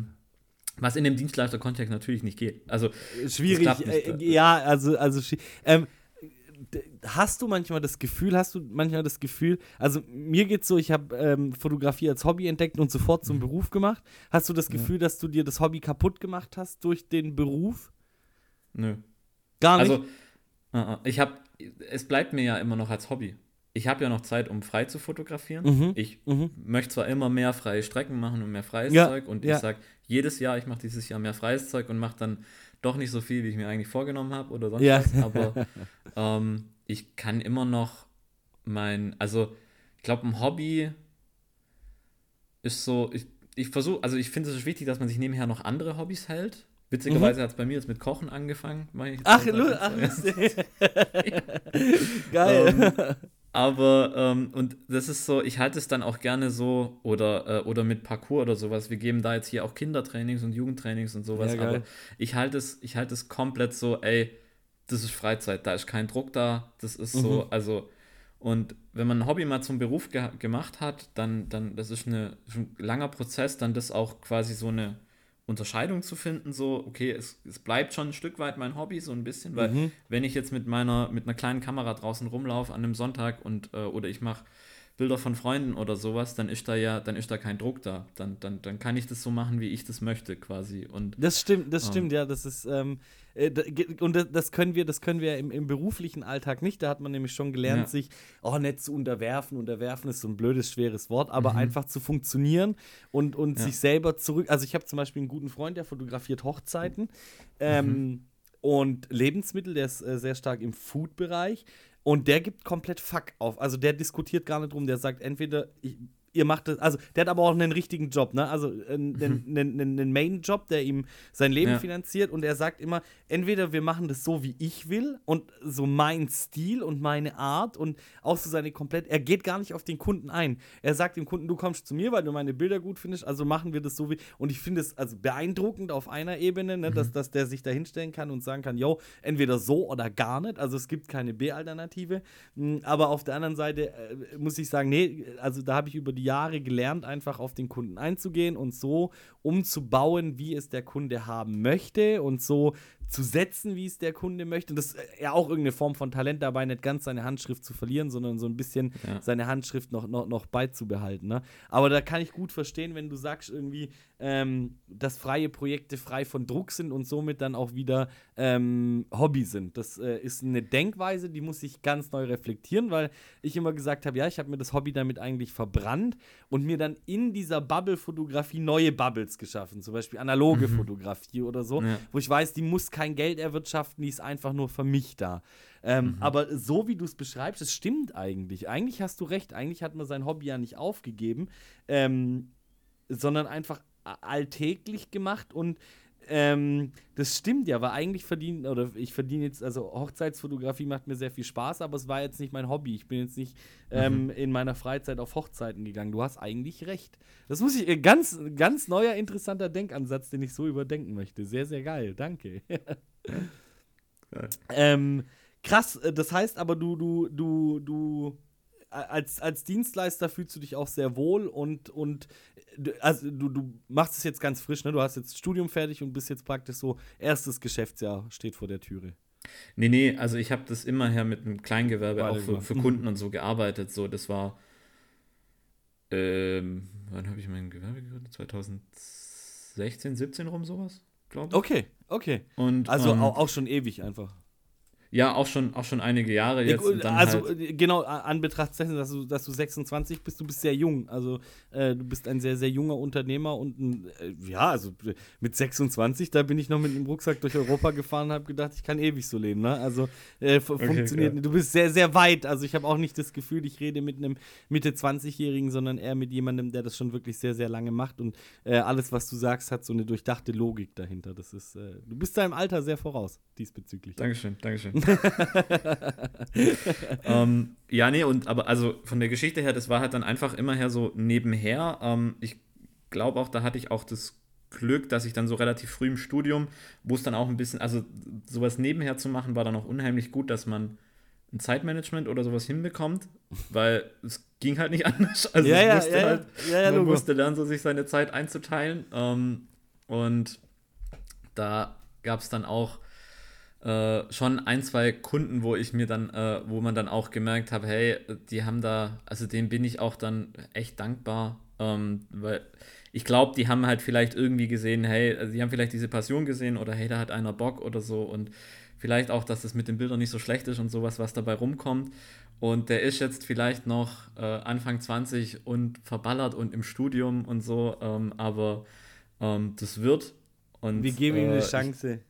Was in dem Dienstleister-Kontext natürlich nicht geht. Also, Schwierig. nicht. Äh, ja, also, also ähm, hast du manchmal das Gefühl, hast du manchmal das Gefühl, also mir geht's so, ich habe ähm, Fotografie als Hobby entdeckt und sofort zum Beruf gemacht. Hast du das Mhm. Ja. Gefühl, dass du dir das Hobby kaputt gemacht hast durch den Beruf? nö. Gar nicht. Also, äh, äh, ich habe, es bleibt mir ja immer noch als Hobby. Ich habe ja noch Zeit, um frei zu fotografieren. Mhm. Ich Mhm. möchte zwar immer mehr freie Strecken machen und mehr freies Ja, Zeug und ja. ich sage jedes Jahr, ich mache dieses Jahr mehr freies Zeug und mache dann doch nicht so viel, wie ich mir eigentlich vorgenommen habe oder sonst Ja. was, aber ähm, ich kann immer noch mein, also ich glaube, ein Hobby ist so, ich, ich versuche, also ich finde es wichtig, dass man sich nebenher noch andere Hobbys hält. Witzigerweise mhm. hat es bei mir jetzt mit Kochen angefangen. Ach, ach Geil. Ähm, aber, ähm, und das ist so, ich halte es dann auch gerne so, oder, äh, oder mit Parcours oder sowas. Wir geben da jetzt hier auch Kindertrainings und Jugendtrainings und sowas. Ja, aber ich halte es, ich halte es komplett so, ey, das ist Freizeit, da ist kein Druck da. Das ist mhm. so, also, und wenn man ein Hobby mal zum Beruf ge gemacht hat, dann, dann, das ist, eine, ist ein langer Prozess, dann das auch quasi so eine Unterscheidung zu finden, so, okay, es, es bleibt schon ein Stück weit mein Hobby, so ein bisschen, weil mhm. wenn ich jetzt mit meiner, mit einer kleinen Kamera draußen rumlaufe an einem Sonntag und, äh, oder ich mache Bilder von Freunden oder sowas, dann ist da ja, dann ist da kein Druck da. Dann, dann, dann kann ich das so machen, wie ich das möchte, quasi. Und, das stimmt, das ähm, stimmt, ja. Das ist, ähm, äh, und das können wir, das können wir im, im beruflichen Alltag nicht. Da hat man nämlich schon gelernt, ja. sich oh, nicht zu unterwerfen. Unterwerfen ist so ein blödes, schweres Wort, aber mhm. einfach zu funktionieren und, und ja. sich selber zurück. Also ich habe zum Beispiel einen guten Freund, der fotografiert Hochzeiten. Ähm, mhm. Und Lebensmittel, der ist äh, sehr stark im Food-Bereich. Und der gibt komplett Fuck auf. Also der diskutiert gar nicht drum. Der sagt entweder, ich, ihr macht das, also der hat aber auch einen richtigen Job, ne? Also einen, mhm. einen, einen Main-Job, der ihm sein Leben ja. finanziert und er sagt immer, entweder wir machen das so, wie ich will und so mein Stil und meine Art und auch so seine komplett, er geht gar nicht auf den Kunden ein. Er sagt dem Kunden, du kommst zu mir, weil du meine Bilder gut findest, also machen wir das so wie, und ich finde es also beeindruckend auf einer Ebene, ne, mhm. dass, dass der sich da hinstellen kann und sagen kann, yo, entweder so oder gar nicht, also es gibt keine B-Alternative, hm, aber auf der anderen Seite äh, muss ich sagen, nee, also da habe ich über die die Jahre gelernt, einfach auf den Kunden einzugehen und so umzubauen, wie es der Kunde haben möchte und so zu setzen, wie es der Kunde möchte. Und das ist äh, ja auch irgendeine Form von Talent dabei, nicht ganz seine Handschrift zu verlieren, sondern so ein bisschen ja. seine Handschrift noch, noch, noch beizubehalten. Ne? Aber da kann ich gut verstehen, wenn du sagst irgendwie, ähm, dass freie Projekte frei von Druck sind und somit dann auch wieder ähm, Hobby sind. Das äh, ist eine Denkweise, die muss ich ganz neu reflektieren, weil ich immer gesagt habe, ja, ich habe mir das Hobby damit eigentlich verbrannt und mir dann in dieser Bubble-Fotografie neue Bubbles geschaffen, zum Beispiel analoge mhm. Fotografie oder so, ja. wo ich weiß, die muss kein Geld erwirtschaften, die ist einfach nur für mich da. Ähm, mhm. Aber so wie du es beschreibst, es stimmt eigentlich. Eigentlich hast du recht. Eigentlich hat man sein Hobby ja nicht aufgegeben, ähm, sondern einfach alltäglich gemacht und ähm, das stimmt ja, weil eigentlich verdienen, oder ich verdiene jetzt, also Hochzeitsfotografie macht mir sehr viel Spaß, aber es war jetzt nicht mein Hobby. Ich bin jetzt nicht ähm, mhm. in meiner Freizeit auf Hochzeiten gegangen. Du hast eigentlich recht. Das muss ich, äh, ganz, ganz neuer, interessanter Denkansatz, den ich so überdenken möchte. Sehr, sehr geil. Danke. ähm, krass, äh, das heißt aber, du, du, du, du als, als Dienstleister fühlst du dich auch sehr wohl und, und also du, du machst es jetzt ganz frisch, ne? Du hast jetzt Studium fertig und bist jetzt praktisch so, erstes Geschäftsjahr steht vor der Türe. Nee, nee, also ich habe das immerher mit einem Kleingewerbe auch für, für, Kunden und so gearbeitet. So, das war. Ähm, wann habe ich mein Gewerbe gegründet? 2016, 17 rum sowas, glaube ich. Okay, okay. Und, also ähm, auch, auch schon ewig einfach. Ja, auch schon, auch schon einige Jahre jetzt. also halt äh, genau, an Betracht dessen, dass du, dass du 26 bist, du bist sehr jung. Also äh, du bist ein sehr, sehr junger Unternehmer und ein, äh, ja, also mit 26, da bin ich noch mit einem Rucksack durch Europa gefahren und habe gedacht, ich kann ewig so leben. Ne? Also äh, funktioniert. Okay, du bist sehr, sehr weit. Also ich habe auch nicht das Gefühl, ich rede mit einem Mitte 20-Jährigen, sondern eher mit jemandem, der das schon wirklich sehr, sehr lange macht. Und äh, alles, was du sagst, hat so eine durchdachte Logik dahinter. Das ist, äh, du bist deinem Alter sehr voraus diesbezüglich. Dankeschön, Dankeschön. ähm, ja, nee, und aber also von der Geschichte her, das war halt dann einfach immer her so nebenher. Ähm, ich glaube auch, da hatte ich auch das Glück, dass ich dann so relativ früh im Studium, wo es dann auch ein bisschen, also sowas nebenher zu machen, war dann auch unheimlich gut, dass man ein Zeitmanagement oder sowas hinbekommt, weil es ging halt nicht anders. Also ja, ja, musste ja, halt, ja, man musste lernen, so sich seine Zeit einzuteilen. Ähm, und da gab es dann auch äh, schon ein, zwei Kunden, wo ich mir dann, äh, wo man dann auch gemerkt habe, hey, die haben da, also denen bin ich auch dann echt dankbar, ähm, weil ich glaube, die haben halt vielleicht irgendwie gesehen, hey, also die haben vielleicht diese Passion gesehen oder hey, da hat einer Bock oder so und vielleicht auch, dass das mit den Bildern nicht so schlecht ist und sowas, was dabei rumkommt. Und der ist jetzt vielleicht noch äh, Anfang 20 und verballert und im Studium und so, ähm, aber ähm, das wird. Und, Wir geben ihm eine äh, Chance.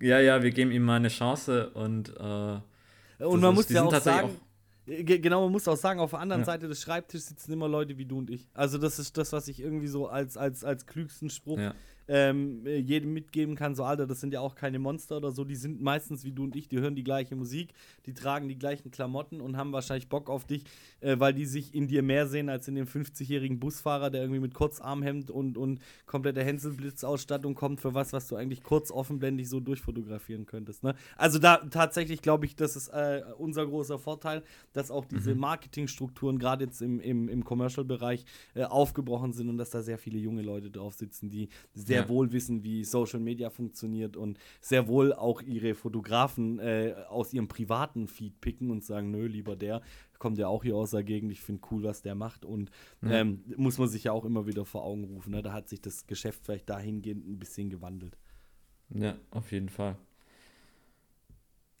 Ja, ja, wir geben ihm mal eine Chance und. Äh, und man muss ja auch sagen, auch Genau, man muss auch sagen, auf der anderen ja. Seite des Schreibtisches sitzen immer Leute wie du und ich. Also das ist das, was ich irgendwie so als, als, als klügsten Spruch ja ähm, jedem mitgeben kann, so Alter, das sind ja auch keine Monster oder so, die sind meistens wie du und ich, die hören die gleiche Musik, die tragen die gleichen Klamotten und haben wahrscheinlich Bock auf dich, äh, weil die sich in dir mehr sehen als in dem 50-jährigen Busfahrer, der irgendwie mit Kurzarmhemd und, und kompletter Hänselblitzausstattung kommt für was, was du eigentlich kurz offenblendig so durchfotografieren könntest. Ne? Also da tatsächlich glaube ich, das ist äh, unser großer Vorteil, dass auch diese mhm. Marketingstrukturen gerade jetzt im, im, im Commercial-Bereich äh, aufgebrochen sind und dass da sehr viele junge Leute drauf sitzen, die sehr sehr wohl wissen, wie Social Media funktioniert und sehr wohl auch ihre Fotografen äh, aus ihrem privaten Feed picken und sagen, nö, lieber der, kommt ja auch hier aus der Gegend, ich finde cool, was der macht und ja. ähm, muss man sich ja auch immer wieder vor Augen rufen. Ne? Da hat sich das Geschäft vielleicht dahingehend ein bisschen gewandelt. Ja, auf jeden Fall.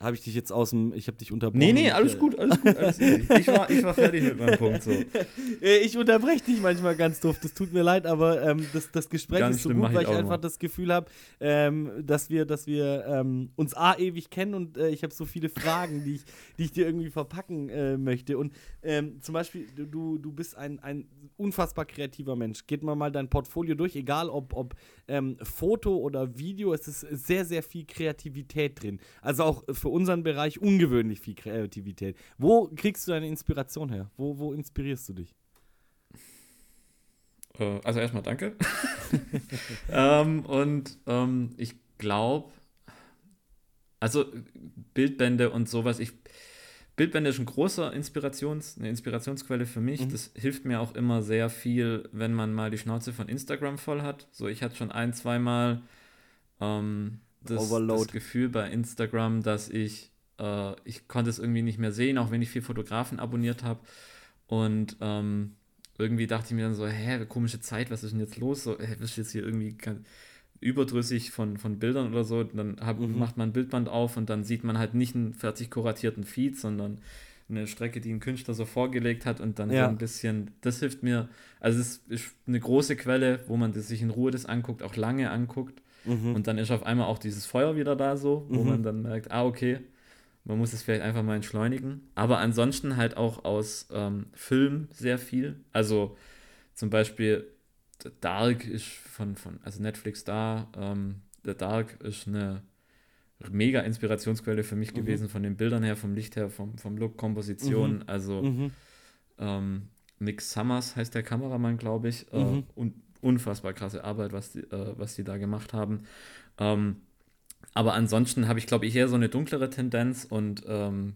Habe ich dich jetzt aus dem, ich habe dich unterbrochen. Nee, nee, alles gut, alles gut, alles ich, war, ich war fertig mit meinem Punkt so. Ich unterbreche dich manchmal ganz doof, das tut mir leid, aber ähm, das, das Gespräch ganz ist so gut, weil ich, einfach mal. das Gefühl habe, ähm, dass wir, dass wir ähm, uns A ewig kennen und äh, ich habe so viele Fragen, die ich, die ich dir irgendwie verpacken äh, möchte. Und ähm, zum Beispiel, du, du bist ein, ein unfassbar kreativer Mensch. Geht mal mal dein Portfolio durch, egal ob, ob ähm, Foto oder Video, es ist sehr, sehr viel Kreativität drin. Also auch für unseren Bereich ungewöhnlich viel Kreativität. Wo kriegst du deine Inspiration her? Wo, wo inspirierst du dich? Äh, also erstmal danke. ähm, und ähm, ich glaube, also Bildbände und sowas, ich Bildbände ist ein großer Inspirations, eine Inspirationsquelle für mich. Mhm. Das hilft mir auch immer sehr viel, wenn man mal die Schnauze von Instagram voll hat. So, ich hatte schon ein, zweimal ähm, das, das, Gefühl bei Instagram, dass ich, äh, ich konnte es irgendwie nicht mehr sehen, auch wenn ich vier Fotografen abonniert habe. Und ähm, irgendwie dachte ich mir dann so, hä, komische Zeit, was ist denn jetzt los? So, hä, bist jetzt hier irgendwie überdrüssig von, von Bildern oder so, dann hab, mhm. macht man ein Bildband auf und dann sieht man halt nicht einen fertig kuratierten Feed, sondern eine Strecke, die ein Künstler so vorgelegt hat und dann ja. so ein bisschen, das hilft mir, also es ist eine große Quelle, wo man das sich in Ruhe das anguckt, auch lange anguckt mhm. und dann ist auf einmal auch dieses Feuer wieder da so, wo mhm. man dann merkt, ah okay, man muss es vielleicht einfach mal entschleunigen, aber ansonsten halt auch aus ähm, Film sehr viel, also zum Beispiel Dark ist von, von also Netflix da. Ähm, The Dark ist eine mega Inspirationsquelle für mich mhm. gewesen, von den Bildern her, vom Licht her, vom, vom Look, Komposition. Mhm. Also mhm. Ähm, Nick Summers heißt der Kameramann, glaube ich. Äh, mhm. und unfassbar krasse Arbeit, was die, äh, was die da gemacht haben. Ähm, aber ansonsten habe ich, glaube ich, eher so eine dunklere Tendenz und ähm,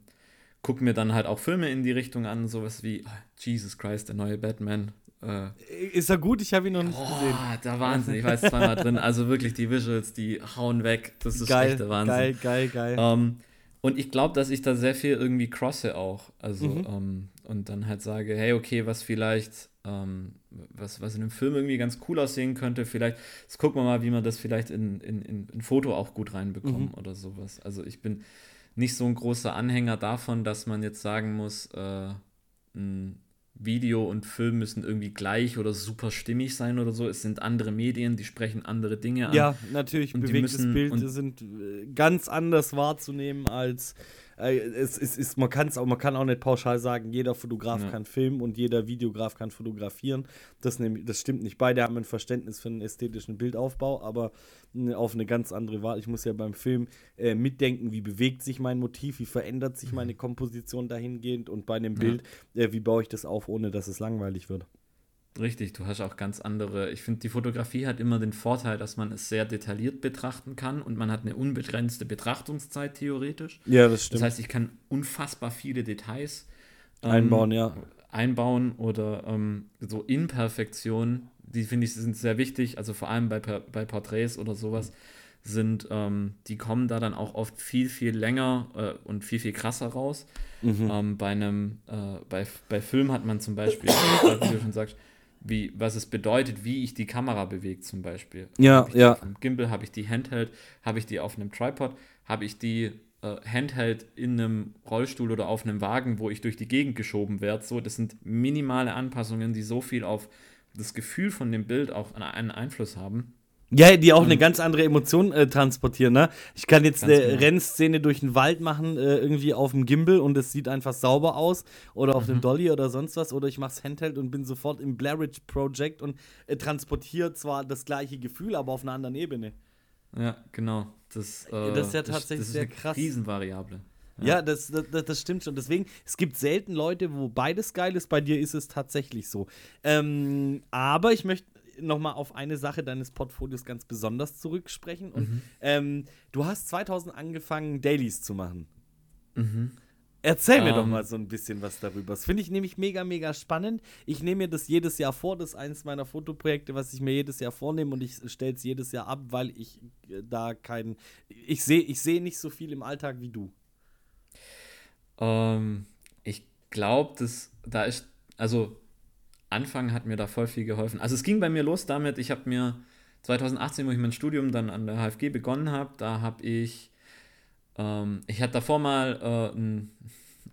gucke mir dann halt auch Filme in die Richtung an, sowas wie oh, Jesus Christ, der neue Batman, äh, ist er gut? Ich habe ihn noch nicht oh, gesehen. Der Wahnsinn, ich weiß zweimal drin. Also wirklich, die Visuals, die hauen weg. Das ist geil, der Wahnsinn. Geil, geil, geil. Ähm, und ich glaube, dass ich da sehr viel irgendwie crosse auch. Also, mhm. ähm, und dann halt sage, hey, okay, was vielleicht, ähm, was, was in einem Film irgendwie ganz cool aussehen könnte, vielleicht, jetzt gucken wir mal, wie man das vielleicht in, in, in, in Foto auch gut reinbekommen mhm. oder sowas. Also ich bin nicht so ein großer Anhänger davon, dass man jetzt sagen muss, äh, ein Video und Film müssen irgendwie gleich oder super stimmig sein oder so. Es sind andere Medien, die sprechen andere Dinge an. Ja, natürlich, und bewegtes Bild sind äh, ganz anders wahrzunehmen als äh, es, es ist, man kann es auch, man kann auch nicht pauschal sagen, jeder Fotograf ja. kann filmen und jeder Videograf kann fotografieren. Das, nehm, das stimmt nicht. Beide haben ein Verständnis für einen ästhetischen Bildaufbau, aber auf eine ganz andere Wahl. Ich muss ja beim Film äh, mitdenken, wie bewegt sich mein Motiv, wie verändert sich meine Komposition dahingehend und bei einem Bild, äh, wie baue ich das auf, ohne dass es langweilig wird. Richtig, du hast auch ganz andere. Ich finde, die Fotografie hat immer den Vorteil, dass man es sehr detailliert betrachten kann und man hat eine unbegrenzte Betrachtungszeit theoretisch. Ja, das stimmt. Das heißt, ich kann unfassbar viele Details ähm, einbauen, ja. Einbauen oder ähm, so Imperfektionen, die finde ich sind sehr wichtig. Also vor allem bei, bei Porträts oder sowas sind, ähm, die kommen da dann auch oft viel, viel länger äh, und viel, viel krasser raus. Mhm. Ähm, bei einem, äh, bei, bei Film hat man zum Beispiel, wie du schon sagst, wie, was es bedeutet, wie ich die Kamera bewege zum Beispiel. Ja, ja. Auf Gimbal habe ich die Handheld, habe ich die auf einem Tripod, habe ich die äh, Handheld in einem Rollstuhl oder auf einem Wagen, wo ich durch die Gegend geschoben werde. So, das sind minimale Anpassungen, die so viel auf das Gefühl von dem Bild auch einen Einfluss haben. Ja, die auch eine ganz andere Emotion äh, transportieren, ne? Ich kann jetzt eine genau. Rennszene durch den Wald machen, äh, irgendwie auf dem Gimbal und es sieht einfach sauber aus oder auf Mhm. dem Dolly oder sonst was oder ich mach's Handheld und bin sofort im Blair Witch Project und äh, transportiere zwar das gleiche Gefühl, aber auf einer anderen Ebene. Ja, genau. Das, äh, Das ist ja tatsächlich das ist sehr eine krass. Riesenvariable. Ja, das, das, das stimmt schon. Deswegen, es gibt selten Leute, wo beides geil ist. Bei dir ist es tatsächlich so. Ähm, aber ich möchte noch mal auf eine Sache deines Portfolios ganz besonders zurücksprechen. Und Mhm. ähm, du hast 2000 angefangen, Dailies zu machen. Mhm. Erzähl mir doch Ähm. mal so ein bisschen was darüber. Das finde ich nämlich mega, mega spannend. Ich nehme mir das jedes Jahr vor. Das ist eines meiner Fotoprojekte, was ich mir jedes Jahr vornehme und ich stelle es jedes Jahr ab, weil ich äh, da keinen. Ich sehe ich seh nicht so viel im Alltag wie du. Ähm, ich glaube, da ist, also Anfang hat mir da voll viel geholfen. Also es ging bei mir los damit, ich habe mir 2018, wo ich mein Studium dann an der HFG begonnen habe, da habe ich, ähm, ich hatte davor mal äh, ein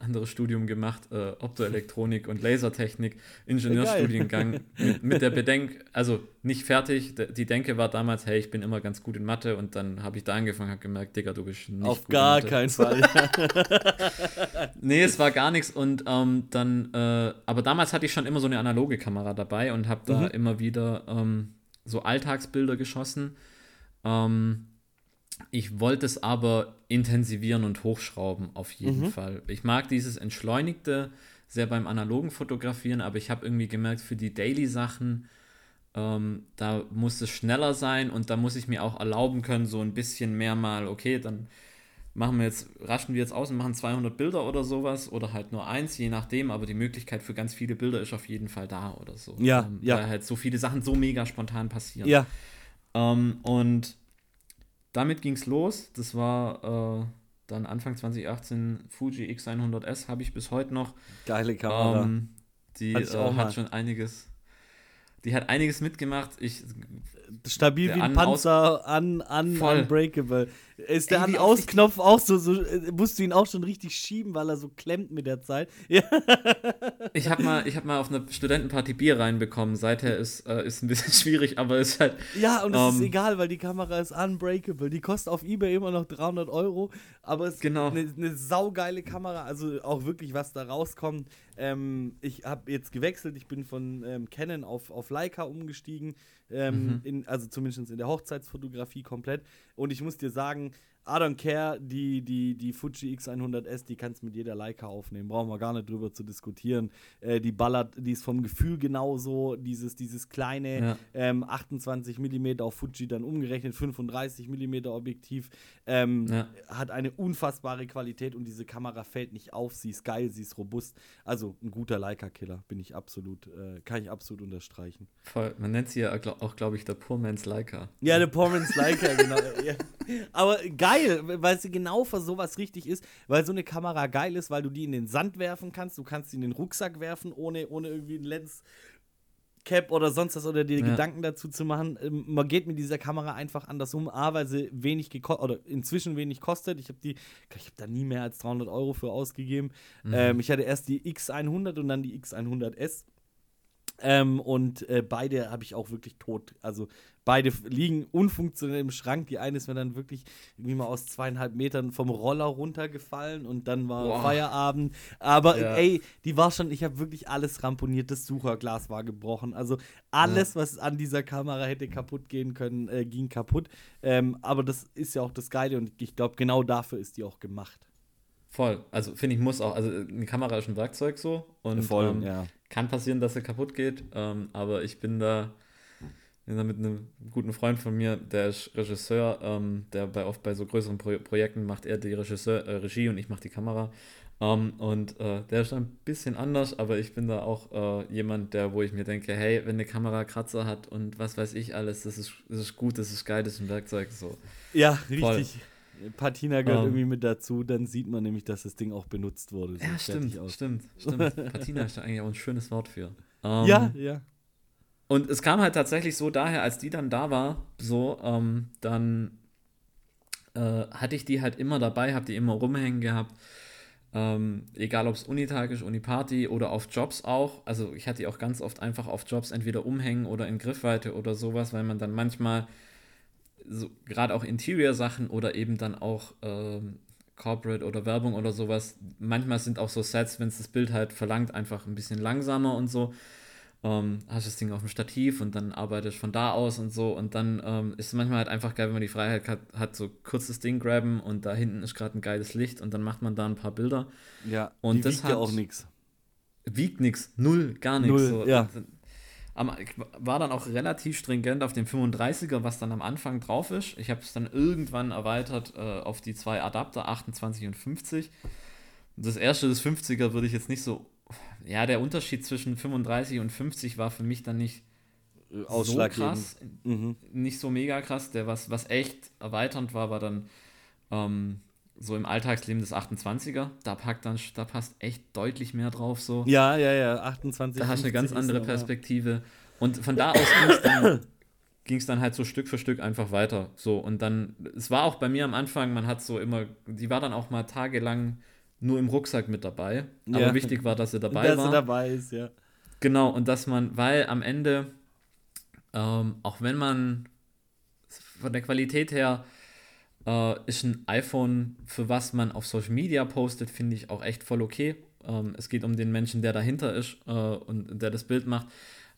anderes Studium gemacht, äh, Optoelektronik und Lasertechnik, Ingenieurstudiengang mit, mit der Bedenk, also nicht fertig, die Denke war damals, hey, ich bin immer ganz gut in Mathe und dann habe ich da angefangen, habe gemerkt, Digga, du bist nicht Auf gut in gar Mathe. keinen Fall. Nee, es war gar nichts und ähm, dann, äh, aber damals hatte ich schon immer so eine analoge Kamera dabei und habe da Mhm. immer wieder ähm, so Alltagsbilder geschossen. Ähm, ich wollte es aber intensivieren und hochschrauben auf jeden Mhm. Fall. Ich mag dieses Entschleunigte sehr beim analogen Fotografieren, aber ich habe irgendwie gemerkt, für die Daily-Sachen, ähm, da muss es schneller sein und da muss ich mir auch erlauben können, so ein bisschen mehr mal, okay, dann machen wir jetzt, raschen wir jetzt aus und machen 200 Bilder oder sowas oder halt nur eins, je nachdem, aber die Möglichkeit für ganz viele Bilder ist auf jeden Fall da oder so. Ja, ähm, ja. Weil halt so viele Sachen so mega spontan passieren. ja. Ähm, und damit ging es los. Das war äh, dann Anfang 2018 Fuji X100S, habe ich bis heute noch. Geile Kamera. Ähm, die äh, hat schon einiges. Die hat einiges mitgemacht. Ich, Stabil der wie ein An- Panzer, un, un, Voll. unbreakable. Ist der An-Aus-Knopf auch so, so, äh, musst du ihn auch schon richtig schieben, weil er so klemmt mit der Zeit. Ja. ich habe mal, ich hab mal auf einer Studentenparty Bier reinbekommen. Seither ist äh, ist ein bisschen schwierig, aber ist halt. Ja, und es ist Ähm. egal, weil die Kamera ist unbreakable. Die kostet auf Ebay immer noch 300 Euro, aber es ist Genau. eine, eine saugeile Kamera. Also auch wirklich, was da rauskommt. Ähm, ich habe jetzt gewechselt. Ich bin von ähm, Canon auf, auf Leica umgestiegen. Ähm, Mhm. in, also zumindest in der Hochzeitsfotografie komplett. Und ich muss dir sagen, I don't care, die, die, die Fuji X100S, die kannst du mit jeder Leica aufnehmen. Brauchen wir gar nicht drüber zu diskutieren. Äh, die ballert, die ist vom Gefühl genauso. Dieses, dieses kleine Ja. ähm, 28 mm auf Fuji dann umgerechnet, 35 mm Objektiv. Ähm, Ja. Hat eine unfassbare Qualität und diese Kamera fällt nicht auf. Sie ist geil, sie ist robust. Also ein guter Leica-Killer, bin ich absolut, äh, kann ich absolut unterstreichen. Voll, man nennt sie ja auch, glaube ich, der Poor Man's Leica. Ja, der Pormans Leica, genau. ja. Aber geil, weil sie genau für sowas richtig ist, weil so eine Kamera geil ist, weil du die in den Sand werfen kannst, du kannst sie in den Rucksack werfen, ohne, ohne irgendwie ein Lens. Cap oder sonst was oder dir Ja. Gedanken dazu zu machen. Ähm, man geht mit dieser Kamera einfach anders um. A, weil sie wenig gekostet oder inzwischen wenig kostet. Ich habe die, ich habe da nie mehr als 300 Euro für ausgegeben. Ähm, ich hatte erst die X100 und dann die X100S. Ähm, und äh, beide habe ich auch wirklich tot. Also beide liegen unfunktionell im Schrank. Die eine ist mir dann wirklich irgendwie mal aus zweieinhalb Metern vom Roller runtergefallen und dann war Boah. Feierabend. Aber Ja. ey, die war schon, ich habe wirklich alles ramponiert. Das Sucherglas war gebrochen. Also alles, was an dieser Kamera hätte kaputt gehen können, äh, ging kaputt. Ähm, aber das ist ja auch das Geile und ich glaube, genau dafür ist die auch gemacht. Voll. Also finde ich muss auch, also eine Kamera ist ein Werkzeug so und ähm, ja. kann passieren, dass sie kaputt geht, ähm, aber ich bin da, bin da mit einem guten Freund von mir, der ist Regisseur, ähm, der bei oft bei so größeren Pro Projekten macht er die Regisseur, äh, Regie und ich mache die Kamera. Ähm, und äh, der ist ein bisschen anders, aber ich bin da auch äh, jemand, der, wo ich mir denke, hey, wenn eine Kamera Kratzer hat und was weiß ich alles, das ist, das ist gut, das ist geil, das ist ein Werkzeug. So. Ja, Voll. Patina gehört Ähm. irgendwie mit dazu, dann sieht man nämlich, dass das Ding auch benutzt wurde. So Ja, stimmt, stimmt, stimmt. Patina ist da eigentlich auch ein schönes Wort für. Ähm, Ja, ja. Und es kam halt tatsächlich so daher, als die dann da war, so, ähm, dann äh, hatte ich die halt immer dabei, habe die immer rumhängen gehabt. Ähm, egal ob es Unitag ist, Uniparty oder auf Jobs auch. Also ich hatte die auch ganz oft einfach auf Jobs entweder umhängen oder in Griffweite oder sowas, weil man dann manchmal so, gerade auch Interior-Sachen oder eben dann auch ähm, Corporate oder Werbung oder sowas. Manchmal sind auch so Sets, wenn es das Bild halt verlangt, einfach ein bisschen langsamer und so. Ähm, hast das Ding auf dem Stativ und dann arbeitest von da aus und so. Und dann ähm, ist es manchmal halt einfach geil, wenn man die Freiheit hat, hat so kurzes Ding graben und da hinten ist gerade ein geiles Licht und dann macht man da ein paar Bilder. Ja, und das wiegt hat, ja auch nichts. Wiegt nichts, null, gar nichts. Null, so. ja. Ich war dann auch relativ stringent auf dem 35er, was dann am Anfang drauf ist. Ich habe es dann irgendwann erweitert äh, auf die zwei Adapter, 28 und 50. Das erste, das 50er, würde ich jetzt nicht so. Ja, der Unterschied zwischen 35 und 50 war für mich dann nicht so Ausschlaggebend. krass, Mhm. nicht so mega krass. Der, was, was echt erweiternd war, war dann ähm, so im Alltagsleben das 28er. Da packt dann, da passt echt deutlich mehr drauf so. Ja, ja, ja, 28. Da hast du eine 50 ganz andere. Perspektive. Und von da aus ging es dann, ging's dann halt so Stück für Stück einfach weiter. So, und dann, es war auch bei mir am Anfang, man hat so immer, die war dann auch mal tagelang nur im Rucksack mit dabei. Aber Ja. wichtig war, dass sie dabei Dass war. er dabei ist, ja. Genau, und dass man, weil am Ende, ähm, auch wenn man von der Qualität her äh, ist ein iPhone, für was man auf Social Media postet, finde ich auch echt voll okay. Ähm, es geht um den Menschen, der dahinter ist äh, und der das Bild macht.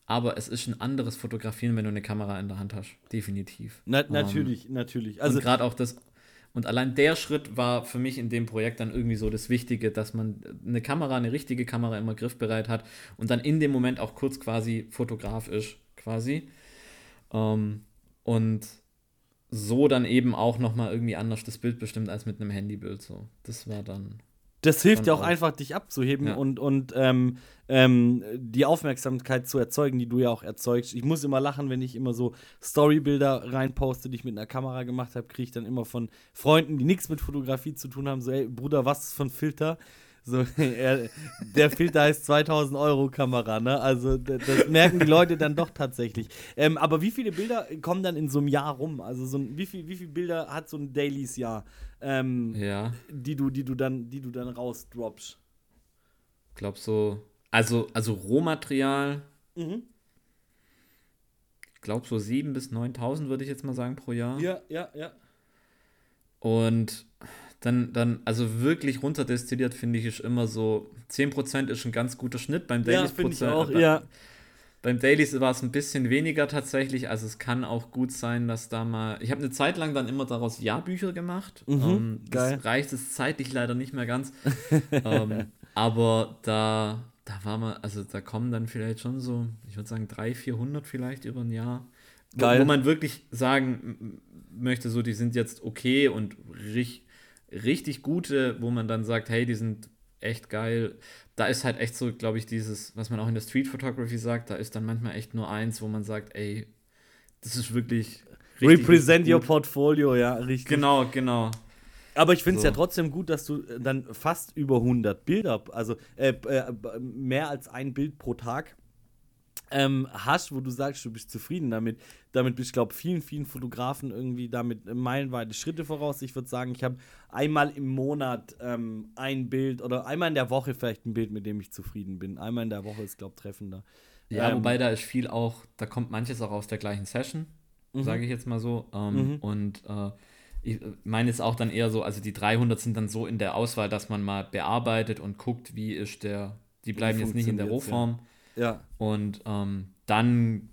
Aber es ist ein anderes Fotografieren, wenn du eine Kamera in der Hand hast. Definitiv. Na, Ähm, natürlich, natürlich. also und gerade auch das. Und allein der Schritt war für mich in dem Projekt dann irgendwie so das Wichtige, dass man eine Kamera, eine richtige Kamera immer griffbereit hat und dann in dem Moment auch kurz quasi Fotograf ist, quasi. Ähm, und so dann eben auch nochmal irgendwie anders das Bild bestimmt als mit einem Handybild. So. Das war dann. das hilft ja auch auch. einfach, dich abzuheben Ja. und, und ähm, ähm, die Aufmerksamkeit zu erzeugen, die du ja auch erzeugst. Ich muss immer lachen, wenn ich immer so Storybilder reinposte, die ich mit einer Kamera gemacht habe, kriege ich dann immer von Freunden, die nichts mit Fotografie zu tun haben, so, ey, Bruder, was ist für ein Filter? So, er, der Filter heißt 2000 Euro Kamera, ne? Also das merken die Leute dann doch tatsächlich. Ähm, aber wie viele Bilder kommen dann in so einem Jahr rum? Also so ein, wie, viel, wie viele Bilder hat so ein Dailies Jahr, ähm, Ja, die du, die du dann, die du dann rausdroppst? glaub so. Also, also Rohmaterial, Mhm. ich glaube so 7.000 bis 9.000 würde ich jetzt mal sagen pro Jahr. Ja, ja, ja. Und dann, dann, also wirklich runterdestilliert, finde ich, ist immer so, 10% ist ein ganz guter Schnitt. Beim Ja, Dailies finde ich Prozent- auch, bei- ja. Beim Dailies war es ein bisschen weniger tatsächlich. Also es kann auch gut sein, dass da mal. Ich habe eine Zeit lang dann immer daraus Jahrbücher gemacht. Mhm, ähm, geil. das reicht es zeitlich leider nicht mehr ganz. ähm, aber da, da war man, also da kommen dann vielleicht schon so, ich würde sagen, 300, 400 vielleicht über ein Jahr. Wo, Geil. wo man wirklich sagen möchte, so, die sind jetzt okay und richtig, richtig gute, wo man dann sagt, hey, die sind echt geil. Da ist halt echt so, glaube ich, dieses, was man auch in der Street Photography sagt, da ist dann manchmal echt nur eins, wo man sagt, ey, das ist wirklich. richtig, Represent richtig your gut. portfolio, ja, richtig. Genau, genau. Aber ich finde es So. ja trotzdem gut, dass du äh, dann fast über 100 Bilder, also äh, äh, mehr als ein Bild pro Tag ähm, hast, wo du sagst, du bist zufrieden damit. Damit bist, glaube ich, vielen, vielen Fotografen irgendwie damit meilenweite Schritte voraus. Ich würde sagen, ich habe einmal im Monat ähm, ein Bild oder einmal in der Woche vielleicht ein Bild, mit dem ich zufrieden bin. Einmal in der Woche ist, glaube ich, treffender. Ja, Ähm, wobei da ist viel auch, da kommt manches auch aus der gleichen Session, sage ich jetzt mal so. Ähm, Mhm. Und äh, ich meine es auch dann eher so, also die 300 sind dann so in der Auswahl, dass man mal bearbeitet und guckt, wie ist der, die bleiben jetzt nicht in der funktioniert's, ja. Ja. Und ähm, dann,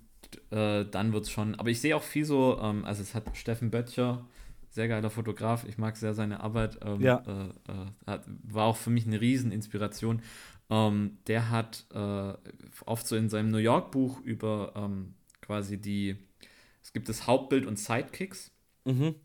äh, dann wird es schon. Aber ich sehe auch viel so, ähm, also es hat Steffen Böttcher, sehr geiler Fotograf, ich mag sehr seine Arbeit. Ähm, Ja. äh, äh, hat, war auch für mich eine Rieseninspiration. Ähm, der hat äh, oft so in seinem New York-Buch über ähm, quasi die, es gibt das Hauptbild und Sidekicks Mhm.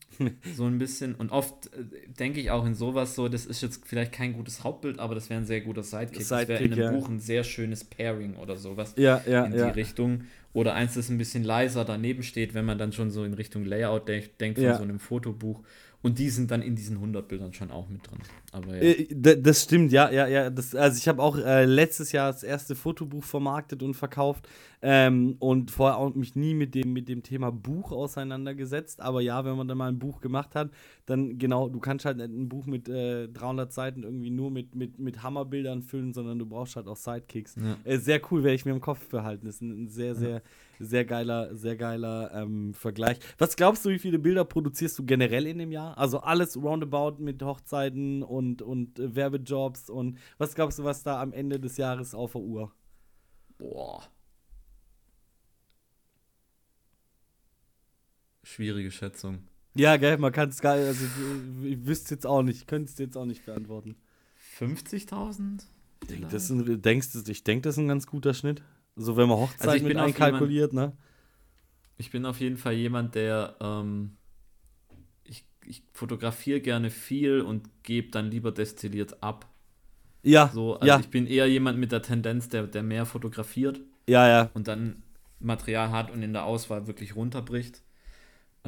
so ein bisschen. Und oft äh, denke ich auch in sowas so, das ist jetzt vielleicht kein gutes Hauptbild, aber das wäre ein sehr guter Sidekick. das wäre in Sidekick, einem ja. Buch ein sehr schönes Pairing oder sowas Ja, ja, in die Richtung. Oder eins, das ein bisschen leiser daneben steht, wenn man dann schon so in Richtung Layout de denkt von so einem Fotobuch. Und die sind dann in diesen 100 Bildern schon auch mit drin. Aber ja. Äh, Das stimmt, ja, ja, ja. Das, also ich habe auch äh, letztes Jahr das erste Fotobuch vermarktet und verkauft ähm, und vorher auch mich nie mit dem, mit dem Thema Buch auseinandergesetzt. Aber ja, wenn man dann mal ein Buch gemacht hat, dann genau, du kannst halt nicht ein Buch mit äh, 300 Seiten irgendwie nur mit, mit, mit Hammerbildern füllen, sondern du brauchst halt auch Sidekicks. Ja. Äh, sehr cool, werde ich mir im Kopf behalten. Das ist ein, ein sehr, sehr sehr geiler, sehr geiler ähm, Vergleich. Was glaubst du, wie viele Bilder produzierst du generell in dem Jahr? Also alles roundabout mit Hochzeiten und, und äh, Werbejobs und was glaubst du, was da am Ende des Jahres auf der Uhr? Boah. Schwierige Schätzung. Ja, gell, man kann es gar nicht, also ich, ich wüsste jetzt auch nicht, könnte es jetzt auch nicht beantworten. 50.000? Das ist denkst du, ich denke, das ist ein ganz guter Schnitt. So, wenn man Hochzeit Also mit einkalkuliert, ne? Ich bin auf jeden Fall jemand, der ähm, ich, ich fotografiere gerne viel und gebe dann lieber destilliert ab. Ja, So, also ja, ich bin eher jemand mit der Tendenz, der, der mehr fotografiert ja, ja. und dann Material hat und in der Auswahl wirklich runterbricht.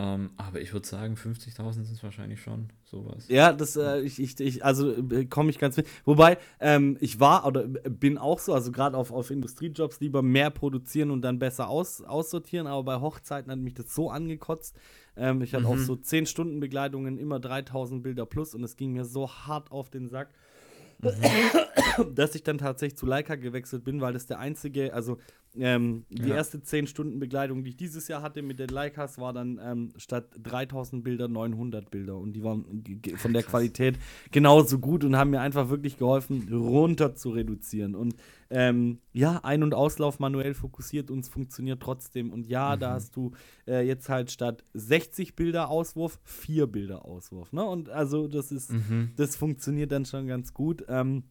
Ähm, aber ich würde sagen, 50.000 sind es wahrscheinlich schon, sowas. Ja, das, äh, ich, ich, ich, also äh, komme ich ganz mit. Wobei, ähm, ich war oder äh, bin auch so, also gerade auf, auf Industriejobs lieber mehr produzieren und dann besser aus, aussortieren, aber bei Hochzeiten hat mich das so angekotzt. Ähm, ich hatte auch Mhm. so 10 Stunden Begleitungen, immer 3000 Bilder plus und es ging mir so hart auf den Sack. dass ich dann tatsächlich zu Leica gewechselt bin, weil das der einzige, also ähm, die Ja. erste 10 Stunden Begleitung, die ich dieses Jahr hatte mit den Leicas, war dann ähm, statt 3000 Bilder 900 Bilder und die waren von der Krass. Qualität genauso gut und haben mir einfach wirklich geholfen, runter zu reduzieren. Und ähm, ja, Ein- und Auslauf manuell fokussiert und es funktioniert trotzdem. Und ja, da Mhm. hast du äh, jetzt halt statt 60 Bilder Auswurf, 4 Bilder Auswurf. Ne? Und also das ist Mhm. das funktioniert dann schon ganz gut. Ähm,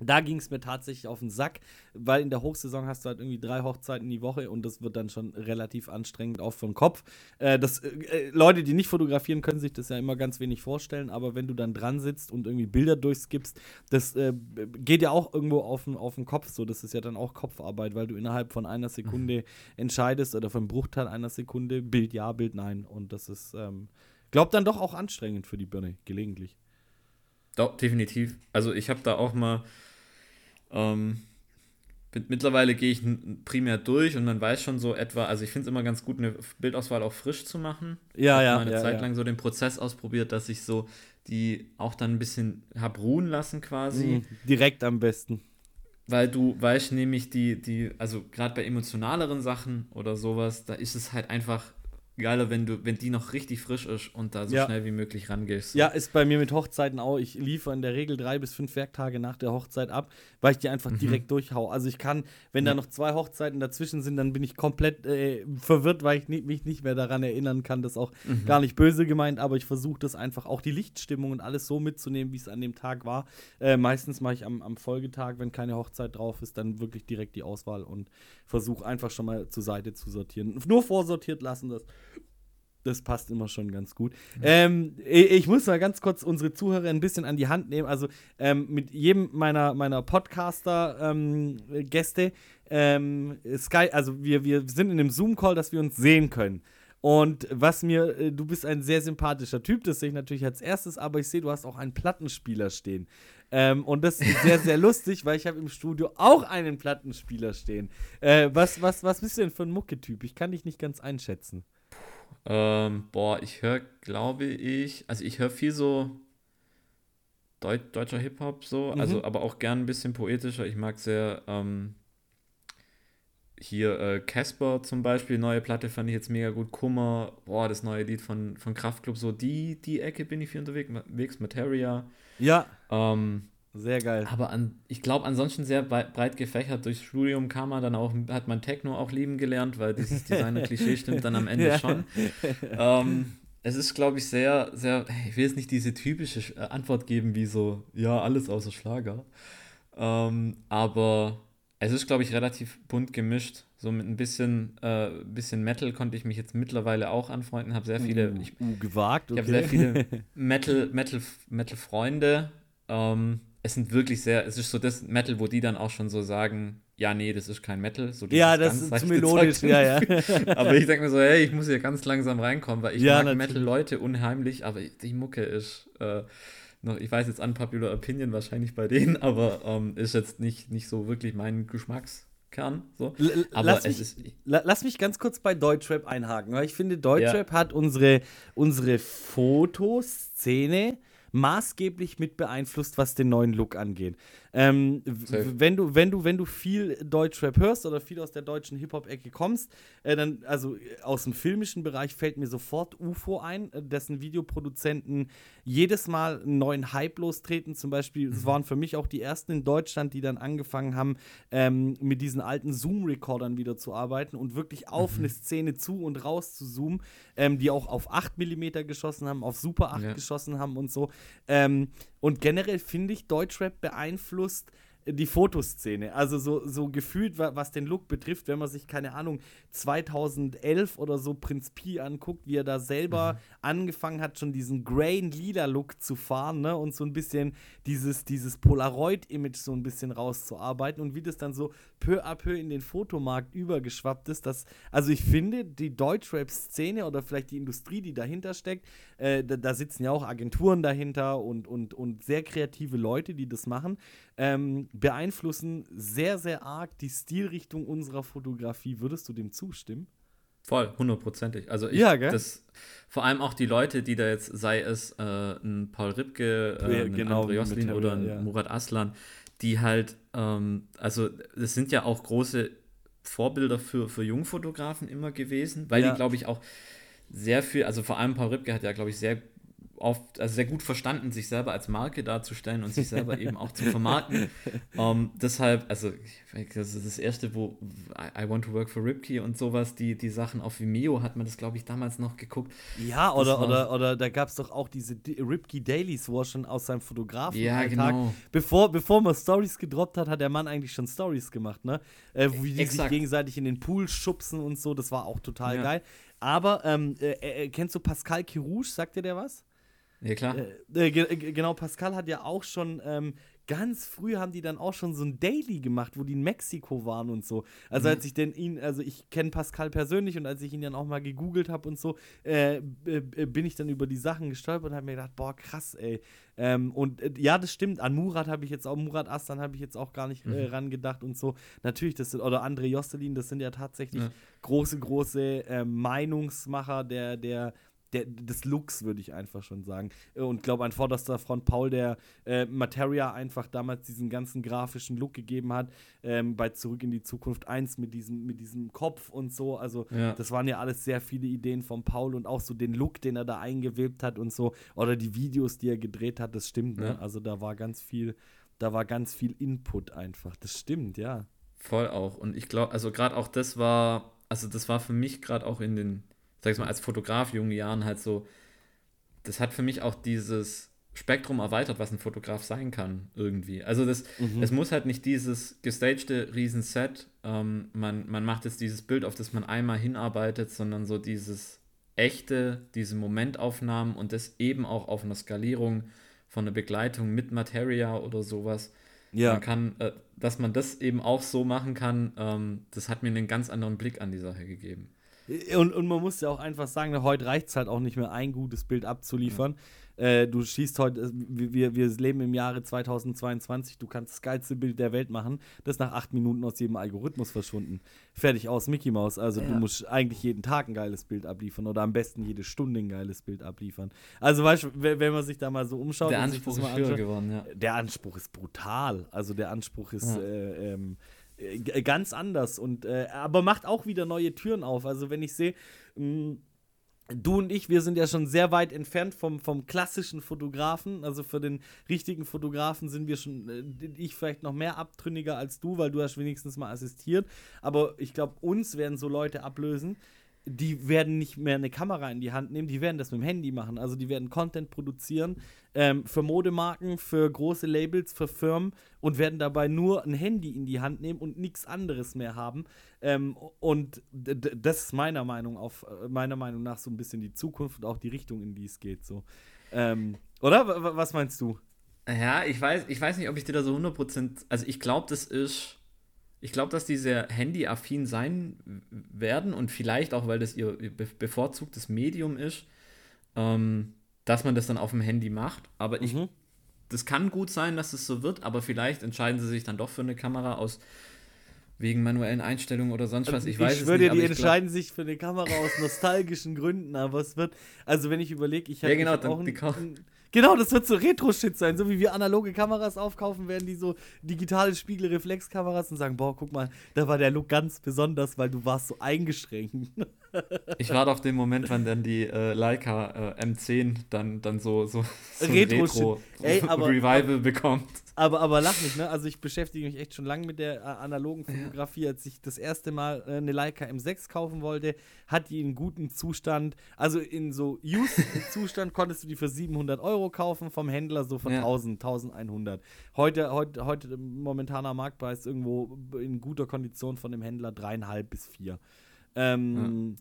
da ging es mir tatsächlich auf den Sack, weil in der Hochsaison hast du halt irgendwie drei Hochzeiten die Woche und das wird dann schon relativ anstrengend, auch für den Kopf. Äh, das, äh, äh, Leute, die nicht fotografieren, können sich das ja immer ganz wenig vorstellen, aber wenn du dann dran sitzt und irgendwie Bilder durchskippst, das äh, geht ja auch irgendwo auf den, auf den Kopf so. Das ist ja dann auch Kopfarbeit, weil du innerhalb von einer Sekunde entscheidest oder von einem Bruchteil einer Sekunde Bild ja, Bild nein. Und das ist, ähm, glaub dann doch auch anstrengend für die Birne, gelegentlich. Doch, definitiv. Also ich habe da auch mal, ähm, mit, mittlerweile gehe ich primär durch und man weiß schon so etwa, also ich finde es immer ganz gut, eine Bildauswahl auch frisch zu machen. Ja, Hab ja, mal eine ja, Zeit ja. lang so den Prozess ausprobiert, dass ich so die auch dann ein bisschen hab ruhen lassen quasi. Mhm, direkt am besten. Weil du weißt nämlich, die, die, also gerade bei emotionaleren Sachen oder sowas, da ist es halt einfach geiler, wenn du, wenn die noch richtig frisch ist und da so Ja. schnell wie möglich rangehst. Ja, ist bei mir mit Hochzeiten auch. Ich liefere in der Regel drei bis fünf Werktage nach der Hochzeit ab, weil ich die einfach direkt durchhau. Also ich kann, wenn da Ja. noch zwei Hochzeiten dazwischen sind, dann bin ich komplett äh, verwirrt, weil ich mich nicht mehr daran erinnern kann. Das ist auch Mhm. gar nicht böse gemeint, aber ich versuche das einfach auch die Lichtstimmung und alles so mitzunehmen, wie es an dem Tag war. Äh, meistens mache ich am, am Folgetag, wenn keine Hochzeit drauf ist, dann wirklich direkt die Auswahl und versuche einfach schon mal zur Seite zu sortieren. Nur vorsortiert lassen, das das passt immer schon ganz gut. Ähm, ich, ich muss mal ganz kurz unsere Zuhörer ein bisschen an die Hand nehmen. Also ähm, mit jedem meiner, meiner Podcaster-Gäste, ähm, Sky, also wir, wir sind in einem Zoom-Call, dass wir uns sehen können. Und was mir, äh, du bist ein sehr sympathischer Typ, das sehe ich natürlich als erstes, aber ich sehe, du hast auch einen Plattenspieler stehen. Ähm, und das ist sehr, sehr lustig, weil ich habe im Studio auch einen Plattenspieler stehen. Äh, was, was, was bist du denn für ein Mucketyp? Ich kann dich nicht ganz einschätzen. Ähm, boah, ich höre, glaube ich, also ich höre viel so Deu deutscher Hip-Hop so, Mhm. also aber auch gern ein bisschen poetischer. Ich mag sehr ähm, hier äh, Casper zum Beispiel, neue Platte fand ich jetzt mega gut. Kummer, boah, das neue Lied von, von Kraftklub, so die, die Ecke bin ich viel unterwegs, Materia. Ja, Ähm, sehr geil. aber an, ich glaube, ansonsten sehr brei- breit gefächert. Durchs Studium kam man dann auch, hat man Techno auch lieben gelernt, weil dieses Designer-Klischee stimmt dann am Ende Ja. schon. Ähm, es ist, glaube ich, sehr, sehr, ich will jetzt nicht diese typische Sch- äh, Antwort geben, wie so, ja, alles außer Schlager. Ähm, aber es ist, glaube ich, relativ bunt gemischt. So mit ein bisschen, äh, bisschen Metal konnte ich mich jetzt mittlerweile auch anfreunden, habe sehr viele, ich uh, gewagt, ich okay. habe sehr viele Metal, Metal, Metal-Freunde. Ähm, es sind wirklich sehr, es ist so das Metal, wo die dann auch schon so sagen, ja, nee, das ist kein Metal. So ja, das ist zu melodisch, ja, ja. aber ich denke mir so, hey, ich muss hier ganz langsam reinkommen, weil ich Ja, mag. Metal-Leute unheimlich, aber die Mucke ist äh, noch, ich weiß jetzt unpopular Opinion wahrscheinlich bei denen, aber ähm, ist jetzt nicht, nicht so wirklich mein Geschmackskern. So. L- Aber lass, es mich, ist. la- lass mich ganz kurz bei Deutschrap einhaken, weil ich finde, Deutschrap hat unsere, unsere Fotoszene maßgeblich mit beeinflusst, was den neuen Look angeht. Ähm, wenn du, wenn du, wenn du viel Deutschrap hörst oder viel aus der deutschen Hip-Hop-Ecke kommst, äh, dann, also aus dem filmischen Bereich fällt mir sofort UFO ein, äh, dessen Videoproduzenten jedes Mal einen neuen Hype lostreten. Zum Beispiel, es mhm. waren für mich auch die ersten in Deutschland, die dann angefangen haben, ähm, mit diesen alten Zoom-Recordern wieder zu arbeiten und wirklich auf mhm. eine Szene zu und raus zu zoomen, ähm, die auch auf 8 mm geschossen haben, auf Super 8 ja. geschossen haben und so. Ähm, und generell finde ich, Deutschrap beeinflusst die Fotoszene. Also so, so gefühlt, was den Look betrifft, wenn man sich, keine Ahnung, 2011 oder so Prinz Pi anguckt, wie er da selber mhm. angefangen hat, schon diesen Grain-Lila-Look zu fahren, ne? Und so ein bisschen dieses, dieses Polaroid-Image so ein bisschen rauszuarbeiten und wie das dann so peu à peu in den Fotomarkt übergeschwappt ist. Dass, also ich finde, die Deutschrap-Szene oder vielleicht die Industrie, die dahinter steckt, äh, da, da, sitzen ja auch Agenturen dahinter und, und, und sehr kreative Leute, die das machen, ähm, beeinflussen sehr, sehr arg die Stilrichtung unserer Fotografie. Würdest du dem zustimmen? Voll, hundertprozentig. Also ich, ja, das, vor allem auch die Leute, die da jetzt, sei es äh, ein Paul Ripke, äh, ein genau, André Joslin oder ein ja. Murat Aslan, die halt, ähm, also das sind ja auch große Vorbilder für, für Jungfotografen immer gewesen, weil ja. die, glaube ich, auch sehr viel, also vor allem Paul Ripke hat ja, glaube ich, sehr oft, also sehr gut verstanden, sich selber als Marke darzustellen und sich selber eben auch zu vermarkten. Um, ähm, deshalb, also das ist das erste, wo I, Want to Work for Ripkey und sowas, die, die Sachen auf Vimeo hat man das, glaube ich, damals noch geguckt. Ja, oder, oder, oder da gab es doch auch diese Ripkey Dailies, wo er schon aus seinem Fotografen ja, genau. bevor, bevor man Stories gedroppt hat, hat der Mann eigentlich schon Stories gemacht, ne? Äh, wie die Exakt. sich gegenseitig in den Pool schubsen und so, das war auch total ja. geil. Aber ähm, äh, äh, kennst du Pascal Kirouche? Sagt dir der was? Ja, klar. Äh, äh, genau, Pascal hat ja auch schon ähm, ganz früh haben die dann auch schon so ein Daily gemacht, wo die in Mexiko waren und so. Also mhm. als ich denn ihn, also ich kenne Pascal persönlich und als ich ihn dann auch mal gegoogelt habe und so, äh, äh, bin ich dann über die Sachen gestolpert und habe mir gedacht, boah, krass, ey. Ähm, und äh, ja, das stimmt, an Murat habe ich jetzt auch, Murat Astan habe ich jetzt auch gar nicht äh, mhm. ran gedacht und so. Natürlich, das sind, oder André Jostelin, das sind ja tatsächlich ja. große, große ähm, Meinungsmacher der, der der, des Looks, würde ich einfach schon sagen. Und glaube, an vorderster Front Paul, der äh, Materia einfach damals diesen ganzen grafischen Look gegeben hat, ähm, bei Zurück in die Zukunft 1 mit diesem, mit diesem Kopf und so. Also, ja. das waren ja alles sehr viele Ideen von Paul und auch so den Look, den er da eingewebt hat und so. Oder die Videos, die er gedreht hat, das stimmt, ne? Also, da war ganz viel, da war ganz viel Input einfach. Das stimmt, ja. Voll auch. Und ich glaube, also gerade auch das war, also das war für mich gerade auch in den sag ich mal, als Fotograf jungen Jahren halt so, das hat für mich auch dieses Spektrum erweitert, was ein Fotograf sein kann, irgendwie. Also das, mhm. es muss halt nicht dieses gestagte Riesenset, ähm, man, man macht jetzt dieses Bild, auf das man einmal hinarbeitet, sondern so dieses echte, diese Momentaufnahmen und das eben auch auf einer Skalierung von einer Begleitung mit Materia oder sowas. Ja. Man kann, äh, dass man das eben auch so machen kann, ähm, das hat mir einen ganz anderen Blick an die Sache gegeben. Und, und man muss ja auch einfach sagen, heute reicht es halt auch nicht mehr, ein gutes Bild abzuliefern. Mhm. Äh, du schießt heute, äh, wir, wir leben im Jahre 2022, du kannst das geilste Bild der Welt machen, das ist nach acht Minuten aus jedem Algorithmus verschwunden. Fertig aus, Mickey Mouse. Also ja. du musst eigentlich jeden Tag ein geiles Bild abliefern oder am besten jede Stunde ein geiles Bild abliefern. Also weißt du, wenn man sich da mal so umschaut, der Anspruch ist höher geworden, ja. Der Anspruch ist brutal. Also der Anspruch ist ja. äh, ähm, äh, ganz anders und äh, aber macht auch wieder neue Türen auf. Also wenn ich sehe, mm, du und ich, wir sind ja schon sehr weit entfernt vom, vom klassischen Fotografen. Also für den richtigen Fotografen sind wir schon, äh, ich vielleicht noch mehr abtrünniger als du, weil du hast wenigstens mal assistiert. Aber ich glaube, uns werden so Leute ablösen, die werden nicht mehr eine Kamera in die Hand nehmen, die werden das mit dem Handy machen. Also die werden Content produzieren ähm, für Modemarken, für große Labels, für Firmen und werden dabei nur ein Handy in die Hand nehmen und nichts anderes mehr haben. Ähm, und das ist meiner Meinung, auf, äh, meiner Meinung nach so ein bisschen die Zukunft und auch die Richtung, in die es geht. So. Ähm, oder? W was meinst du? Ja, ich weiß, ich weiß nicht, ob ich dir da so 100%. Also ich glaube, das ist ich glaube, dass die sehr handyaffin sein werden und vielleicht auch, weil das ihr bevorzugtes Medium ist, ähm, dass man das dann auf dem Handy macht. Aber ich, mhm. das kann gut sein, dass es so wird, aber vielleicht entscheiden sie sich dann doch für eine Kamera aus wegen manuellen Einstellungen oder sonst was. Ich, ich weiß schwöre dir, die entscheiden sich für eine Kamera aus nostalgischen Gründen, aber es wird, also wenn ich überlege, ich habe Ja, genau, auch die ein, kau- ein, Genau, das wird so Retro-Shit sein, so wie wir analoge Kameras aufkaufen, werden die so digitale Spiegelreflexkameras und sagen, boah, guck mal, da war der Look ganz besonders, weil du warst so eingeschränkt. Ich warte auf den Moment, wann dann die äh, Leica äh, M10 dann, dann so, so, so Retro-Shit. Retro, Ey, aber- Revival bekommt. Aber, aber lach nicht, ne? Also ich beschäftige mich echt schon lange mit der äh, analogen Fotografie. Als ich das erste Mal äh, eine Leica M6 kaufen wollte, hat die in gutem Zustand, also in so Use-Zustand konntest du die für 700 Euro kaufen, vom Händler so für Ja. 1000, 1100. Heute, heute, heute momentaner Marktpreis irgendwo in guter Kondition von dem Händler dreieinhalb bis vier. Ähm,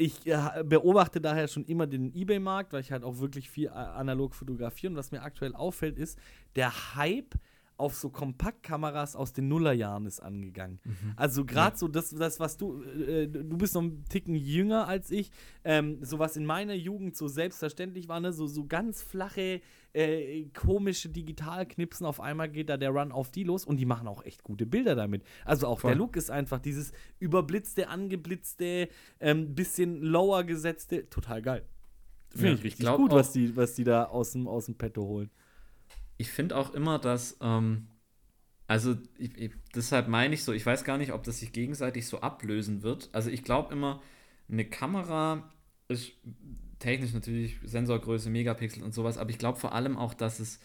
ich äh, beobachte daher schon immer den Ebay-Markt, weil ich halt auch wirklich viel äh, analog fotografiere. Und was mir aktuell auffällt, ist, der Hype auf so Kompaktkameras aus den Nullerjahren ist angegangen. Also gerade so das, das, was du, äh, du bist noch ein Ticken jünger als ich, ähm, so was in meiner Jugend so selbstverständlich war, ne? so, so ganz flache, äh, komische Digitalknipsen, auf einmal geht da der Run auf die los und die machen auch echt gute Bilder damit. Also auch Voll. der Look ist einfach dieses überblitzte, angeblitzte, ähm, bisschen lower gesetzte, total geil. Finde Ja, ich ich richtig glaub gut, was die, was die da aus dem, aus dem Petto holen. Ich finde auch immer, dass, ähm, also ich, ich, deshalb meine ich so, ich weiß gar nicht, ob das sich gegenseitig so ablösen wird. Also ich glaube immer, eine Kamera ist technisch natürlich Sensorgröße, Megapixel und sowas, aber ich glaube vor allem auch, dass es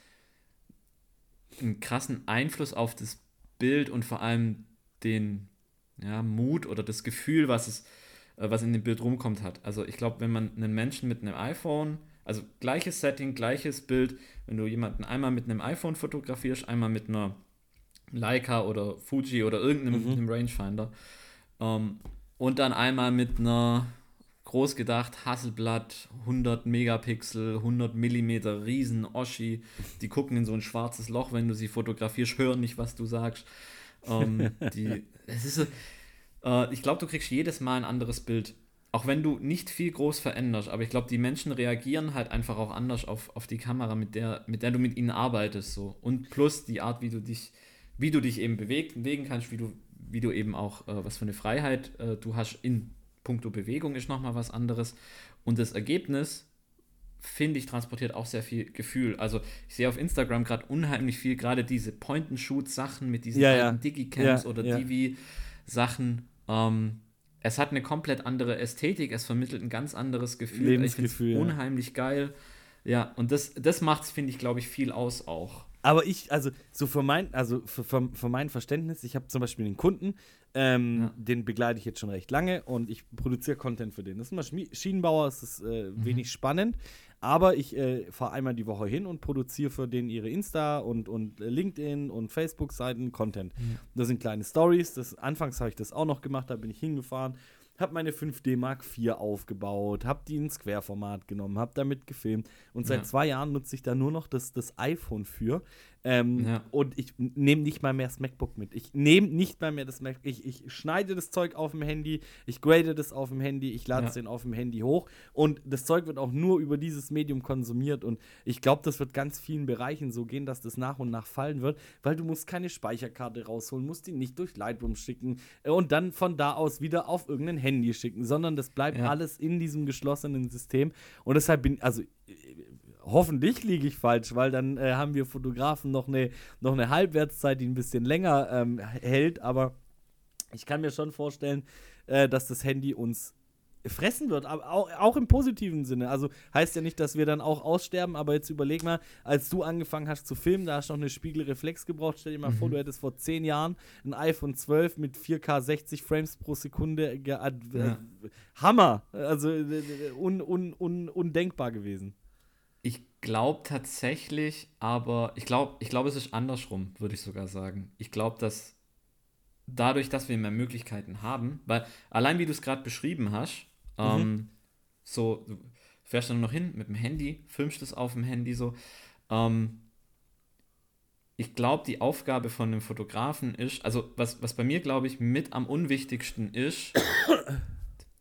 einen krassen Einfluss auf das Bild und vor allem den ja, Mut oder das Gefühl, was es, äh, was in dem Bild rumkommt, hat. Also ich glaube, wenn man einen Menschen mit einem iPhone, also gleiches Setting, gleiches Bild, wenn du jemanden einmal mit einem iPhone fotografierst, einmal mit einer Leica oder Fuji oder irgendeinem Mhm. Rangefinder ähm, und dann einmal mit einer groß gedacht Hasselblatt 100 Megapixel 100 Millimeter riesen Oschi die gucken in so ein schwarzes Loch wenn du sie fotografierst hören nicht was du sagst. Ähm, die es ist äh, ich glaube du kriegst jedes Mal ein anderes Bild auch wenn du nicht viel groß veränderst aber ich glaube die Menschen reagieren halt einfach auch anders auf, auf die Kamera mit der mit der du mit ihnen arbeitest so und plus die Art wie du dich wie du dich eben bewegt, bewegen kannst, wie du, wie du eben auch, äh, was für eine Freiheit äh, du hast in puncto Bewegung ist nochmal was anderes. Und das Ergebnis, finde ich, transportiert auch sehr viel Gefühl. Also ich sehe auf Instagram gerade unheimlich viel, gerade diese Point-and-Shoot-Sachen mit diesen Ja, ja. Digicams Ja, oder ja. Divi-Sachen. Ähm, es hat eine komplett andere Ästhetik, es vermittelt ein ganz anderes Gefühl. Lebensgefühl, Ich unheimlich geil. Ja, und das, das macht es, finde ich, glaube ich, viel aus auch. Aber ich, also so für mein, also für, für, für mein Verständnis, ich habe zum Beispiel einen Kunden, ähm, Ja. den begleite ich jetzt schon recht lange und ich produziere Content für den. Das ist ein Schienenbauer, es ist äh, Mhm. wenig spannend, aber ich äh, fahre einmal die Woche hin und produziere für den ihre Insta und, und LinkedIn und Facebook-Seiten Content. Das sind kleine Stories. Das, anfangs habe ich das auch noch gemacht, da bin ich hingefahren, habe meine 5D Mark IV aufgebaut, habe die ins Querformat genommen, habe damit gefilmt und seit Ja. zwei Jahren nutze ich da nur noch das, das iPhone für. Ähm, Ja. Und ich nehme nicht mal mehr das MacBook mit. Ich nehme nicht mal mehr das MacBook. Ich, ich schneide das Zeug auf dem Handy, ich grade das auf dem Handy, ich lade es Ja. den auf dem Handy hoch und das Zeug wird auch nur über dieses Medium konsumiert und ich glaube, das wird ganz vielen Bereichen so gehen, dass das nach und nach fallen wird, weil du musst keine Speicherkarte rausholen, musst die nicht durch Lightroom schicken äh, und dann von da aus wieder auf irgendein Handy schicken, sondern das bleibt Ja. alles in diesem geschlossenen System und deshalb bin also hoffentlich liege ich falsch, weil dann äh, haben wir Fotografen noch eine, noch eine Halbwertszeit, die ein bisschen länger ähm, hält. Aber ich kann mir schon vorstellen, äh, dass das Handy uns fressen wird, aber auch, auch im positiven Sinne. Also heißt ja nicht, dass wir dann auch aussterben, aber jetzt überleg mal, als du angefangen hast zu filmen, da hast du noch eine Spiegelreflex gebraucht. Stell dir mal vor, du hättest vor zehn Jahren ein iPhone 12 mit 4K 60 Frames pro Sekunde. ge- äh, Ja. Hammer! Also äh, un, un, un, undenkbar gewesen. Ich glaube tatsächlich, aber ich glaube, ich glaube, es ist andersrum, würde ich sogar sagen. Ich glaube, dass dadurch, dass wir mehr Möglichkeiten haben, weil allein wie du es gerade beschrieben hast, ähm, so, du fährst dann noch hin mit dem Handy, filmst es auf dem Handy so. Ähm, ich glaube, die Aufgabe von einem Fotografen ist, also was, was bei mir, glaube ich, mit am unwichtigsten ist,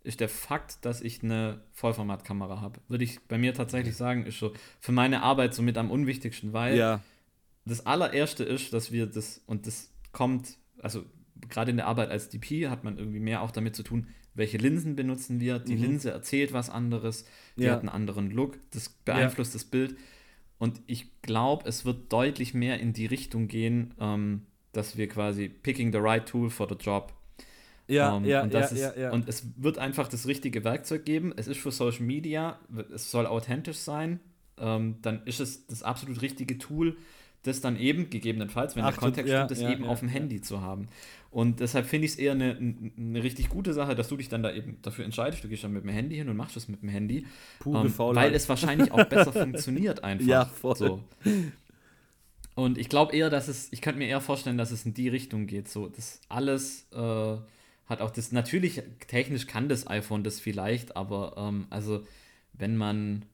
ist der Fakt, dass ich eine Vollformatkamera habe. Würde ich bei mir tatsächlich sagen, ist so für meine Arbeit somit am unwichtigsten, weil Ja. das allererste ist, dass wir das, und das kommt, also gerade in der Arbeit als DP hat man irgendwie mehr auch damit zu tun, welche Linsen benutzen wir. Die mhm. Linse erzählt was anderes, die ja. hat einen anderen Look, das beeinflusst ja. das Bild. Und ich glaube, es wird deutlich mehr in die Richtung gehen, ähm, dass wir quasi picking the right tool for the job. Ja, um, ähm, ja, und ja, ja, ja, Und es wird einfach das richtige Werkzeug geben. Es ist für Social Media, es soll authentisch sein. Ähm, dann ist es das absolut richtige Tool, das dann eben gegebenenfalls, wenn Ach, der Kontext ja, stimmt, das eben auf dem Handy zu haben. Und deshalb finde ich es eher eine, eine richtig gute Sache, dass du dich dann da eben dafür entscheidest. Du gehst dann mit dem Handy hin und machst es mit dem Handy. Pure ähm, Weil es wahrscheinlich auch besser funktioniert einfach. Ja, voll. So. Und ich glaube eher, dass es, ich könnte mir eher vorstellen, dass es in die Richtung geht. So, das alles äh, hat auch das, natürlich, technisch kann das iPhone das vielleicht, aber ähm, also wenn man,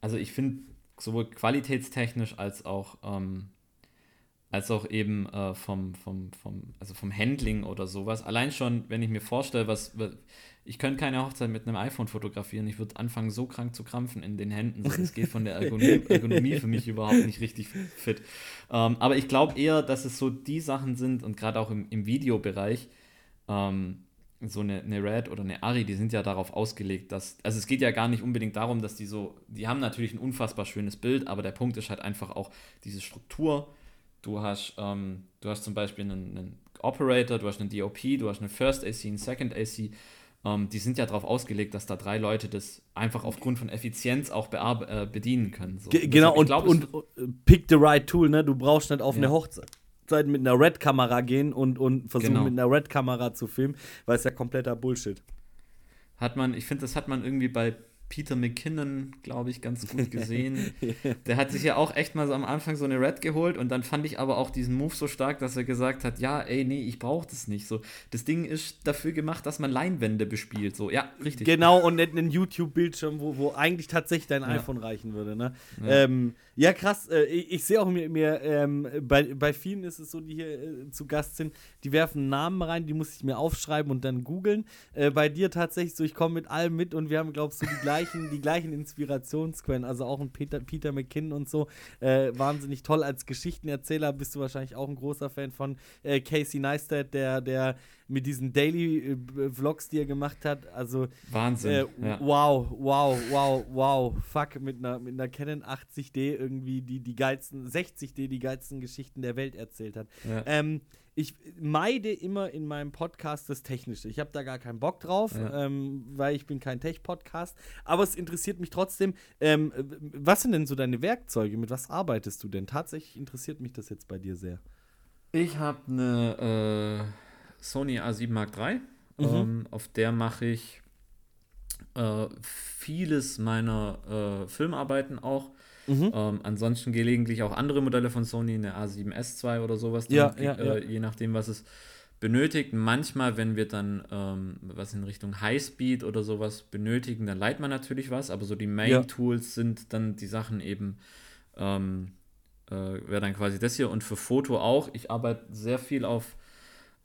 also ich finde sowohl qualitätstechnisch als auch ähm, als auch eben äh, vom, vom, vom, also vom Handling oder sowas. Allein schon, wenn ich mir vorstelle, was, ich könnte keine Hochzeit mit einem iPhone fotografieren, ich würde anfangen, so krank zu krampfen in den Händen. So, das geht von der Ergonomie, Ergonomie für mich überhaupt nicht richtig fit. Ähm, aber ich glaube eher, dass es so die Sachen sind und gerade auch im, im Videobereich, ähm, so eine, eine Red oder eine Ari, die sind ja darauf ausgelegt, dass, also es geht ja gar nicht unbedingt darum, dass die so, die haben natürlich ein unfassbar schönes Bild, aber der Punkt ist halt einfach auch diese Struktur, Du hast, ähm, du hast zum Beispiel einen, einen, Operator, du hast einen DOP, du hast einen First AC, einen Second AC. Ähm, die sind ja darauf ausgelegt, dass da drei Leute das einfach aufgrund von Effizienz auch äh, bedienen können. So. Genau, und, glaub, und, und, äh, pick the right tool, ne? Du brauchst nicht auf ja. eine Hochzeit mit einer Red-Kamera gehen und, und versuchen genau. mit einer Red-Kamera zu filmen, weil es ja kompletter Bullshit. Hat man, ich finde, das hat man irgendwie bei Peter McKinnon, glaube ich, ganz gut gesehen. Der hat sich ja auch echt mal so am Anfang so eine Red geholt und dann fand ich aber auch diesen Move so stark, dass er gesagt hat, ja, ey, nee, ich brauche das nicht. So, das Ding ist dafür gemacht, dass man Leinwände bespielt. So, ja, richtig. Genau, und nicht einen YouTube-Bildschirm, wo, wo eigentlich tatsächlich dein ja. iPhone reichen würde, ne? Ja, ähm, ja krass. Äh, ich, sehe auch mir, mir ähm, bei, bei vielen ist es so, die hier äh, zu Gast sind, die werfen Namen rein, die muss ich mir aufschreiben und dann googeln. Äh, bei dir tatsächlich so, ich komme mit allem mit und wir haben, glaubst du, die gleiche gleichen, die gleichen Inspirationsquellen. Also auch ein Peter, Peter McKinnon und so. Äh, wahnsinnig toll. Als Geschichtenerzähler bist du wahrscheinlich auch ein großer Fan von äh, Casey Neistat, der, der mit diesen Daily-Vlogs, äh, die er gemacht hat. Also Wahnsinn. Äh, ja. Wow, wow, wow, wow. Fuck, mit einer, mit einer Canon 80D irgendwie die, die geilsten, 60D die geilsten Geschichten der Welt erzählt hat. Ja. Ähm, ich meide immer in meinem Podcast das Technische. Ich habe da gar keinen Bock drauf, ja. ähm, weil ich bin kein Tech-Podcast. Aber es interessiert mich trotzdem. Ähm, was sind denn so deine Werkzeuge? Mit was arbeitest du denn? Tatsächlich interessiert mich das jetzt bei dir sehr. Ich habe eine äh, Sony A7 Mark III. Mhm. Ähm, auf der mache ich äh, vieles meiner äh, Filmarbeiten auch. Mhm. Ähm, ansonsten gelegentlich auch andere Modelle von Sony, eine A7S2 oder sowas, ja, ja, äh, ja. je nachdem, was es benötigt. Manchmal, wenn wir dann ähm, was in Richtung Highspeed oder sowas benötigen, dann leiht man natürlich was, aber so die Main-Tools sind dann die Sachen eben, ähm, äh, wäre dann quasi das hier und für Foto auch. Ich arbeite sehr viel auf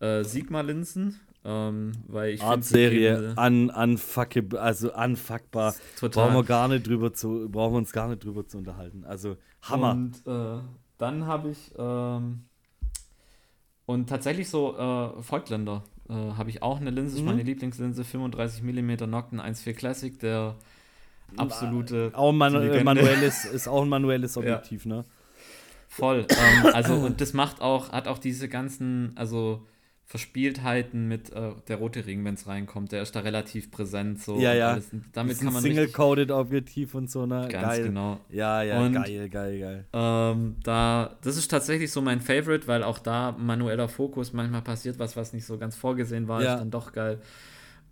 äh, Sigma-Linsen, ähm, weil ich Art-Serie un, unfuckable, also unfuckbar. Total. Brauchen wir gar nicht drüber zu, brauchen wir uns gar nicht drüber zu unterhalten. Also Hammer. Und äh, dann habe ich ähm, und tatsächlich so äh, Volkländer äh, habe ich auch eine Linse, mhm. meine Lieblingslinse, 35 mm Nocten 1.4 Classic, der absolute. Auch ein manu manuelles, ist auch ein manuelles Objektiv, ja. ne? Voll. ähm, also, und das macht auch, hat auch diese ganzen, also Verspieltheiten mit äh, der rote Ring, wenn es reinkommt, der ist da relativ präsent. So ja, ja. Alles. Damit kann man Single-Coded Objektiv und so, ne? Ganz geil. genau. Ja, ja, und, geil, geil, geil. Ähm, da, das ist tatsächlich so mein Favorite, weil auch da manueller Fokus, manchmal passiert was, was nicht so ganz vorgesehen war, ja. ist dann doch geil.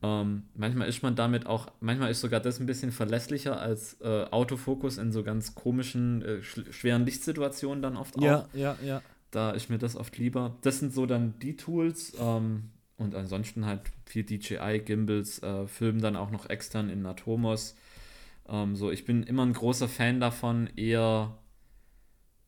Ähm, manchmal ist man damit auch, manchmal ist sogar das ein bisschen verlässlicher als äh, Autofokus in so ganz komischen, äh, schweren Lichtsituationen dann oft auch. Ja, ja, ja. Da ist mir das oft lieber. Das sind so dann die Tools. Ähm, und ansonsten halt viel DJI, Gimbals, äh, filmen dann auch noch extern in Atomos. Ähm, so, ich bin immer ein großer Fan davon, eher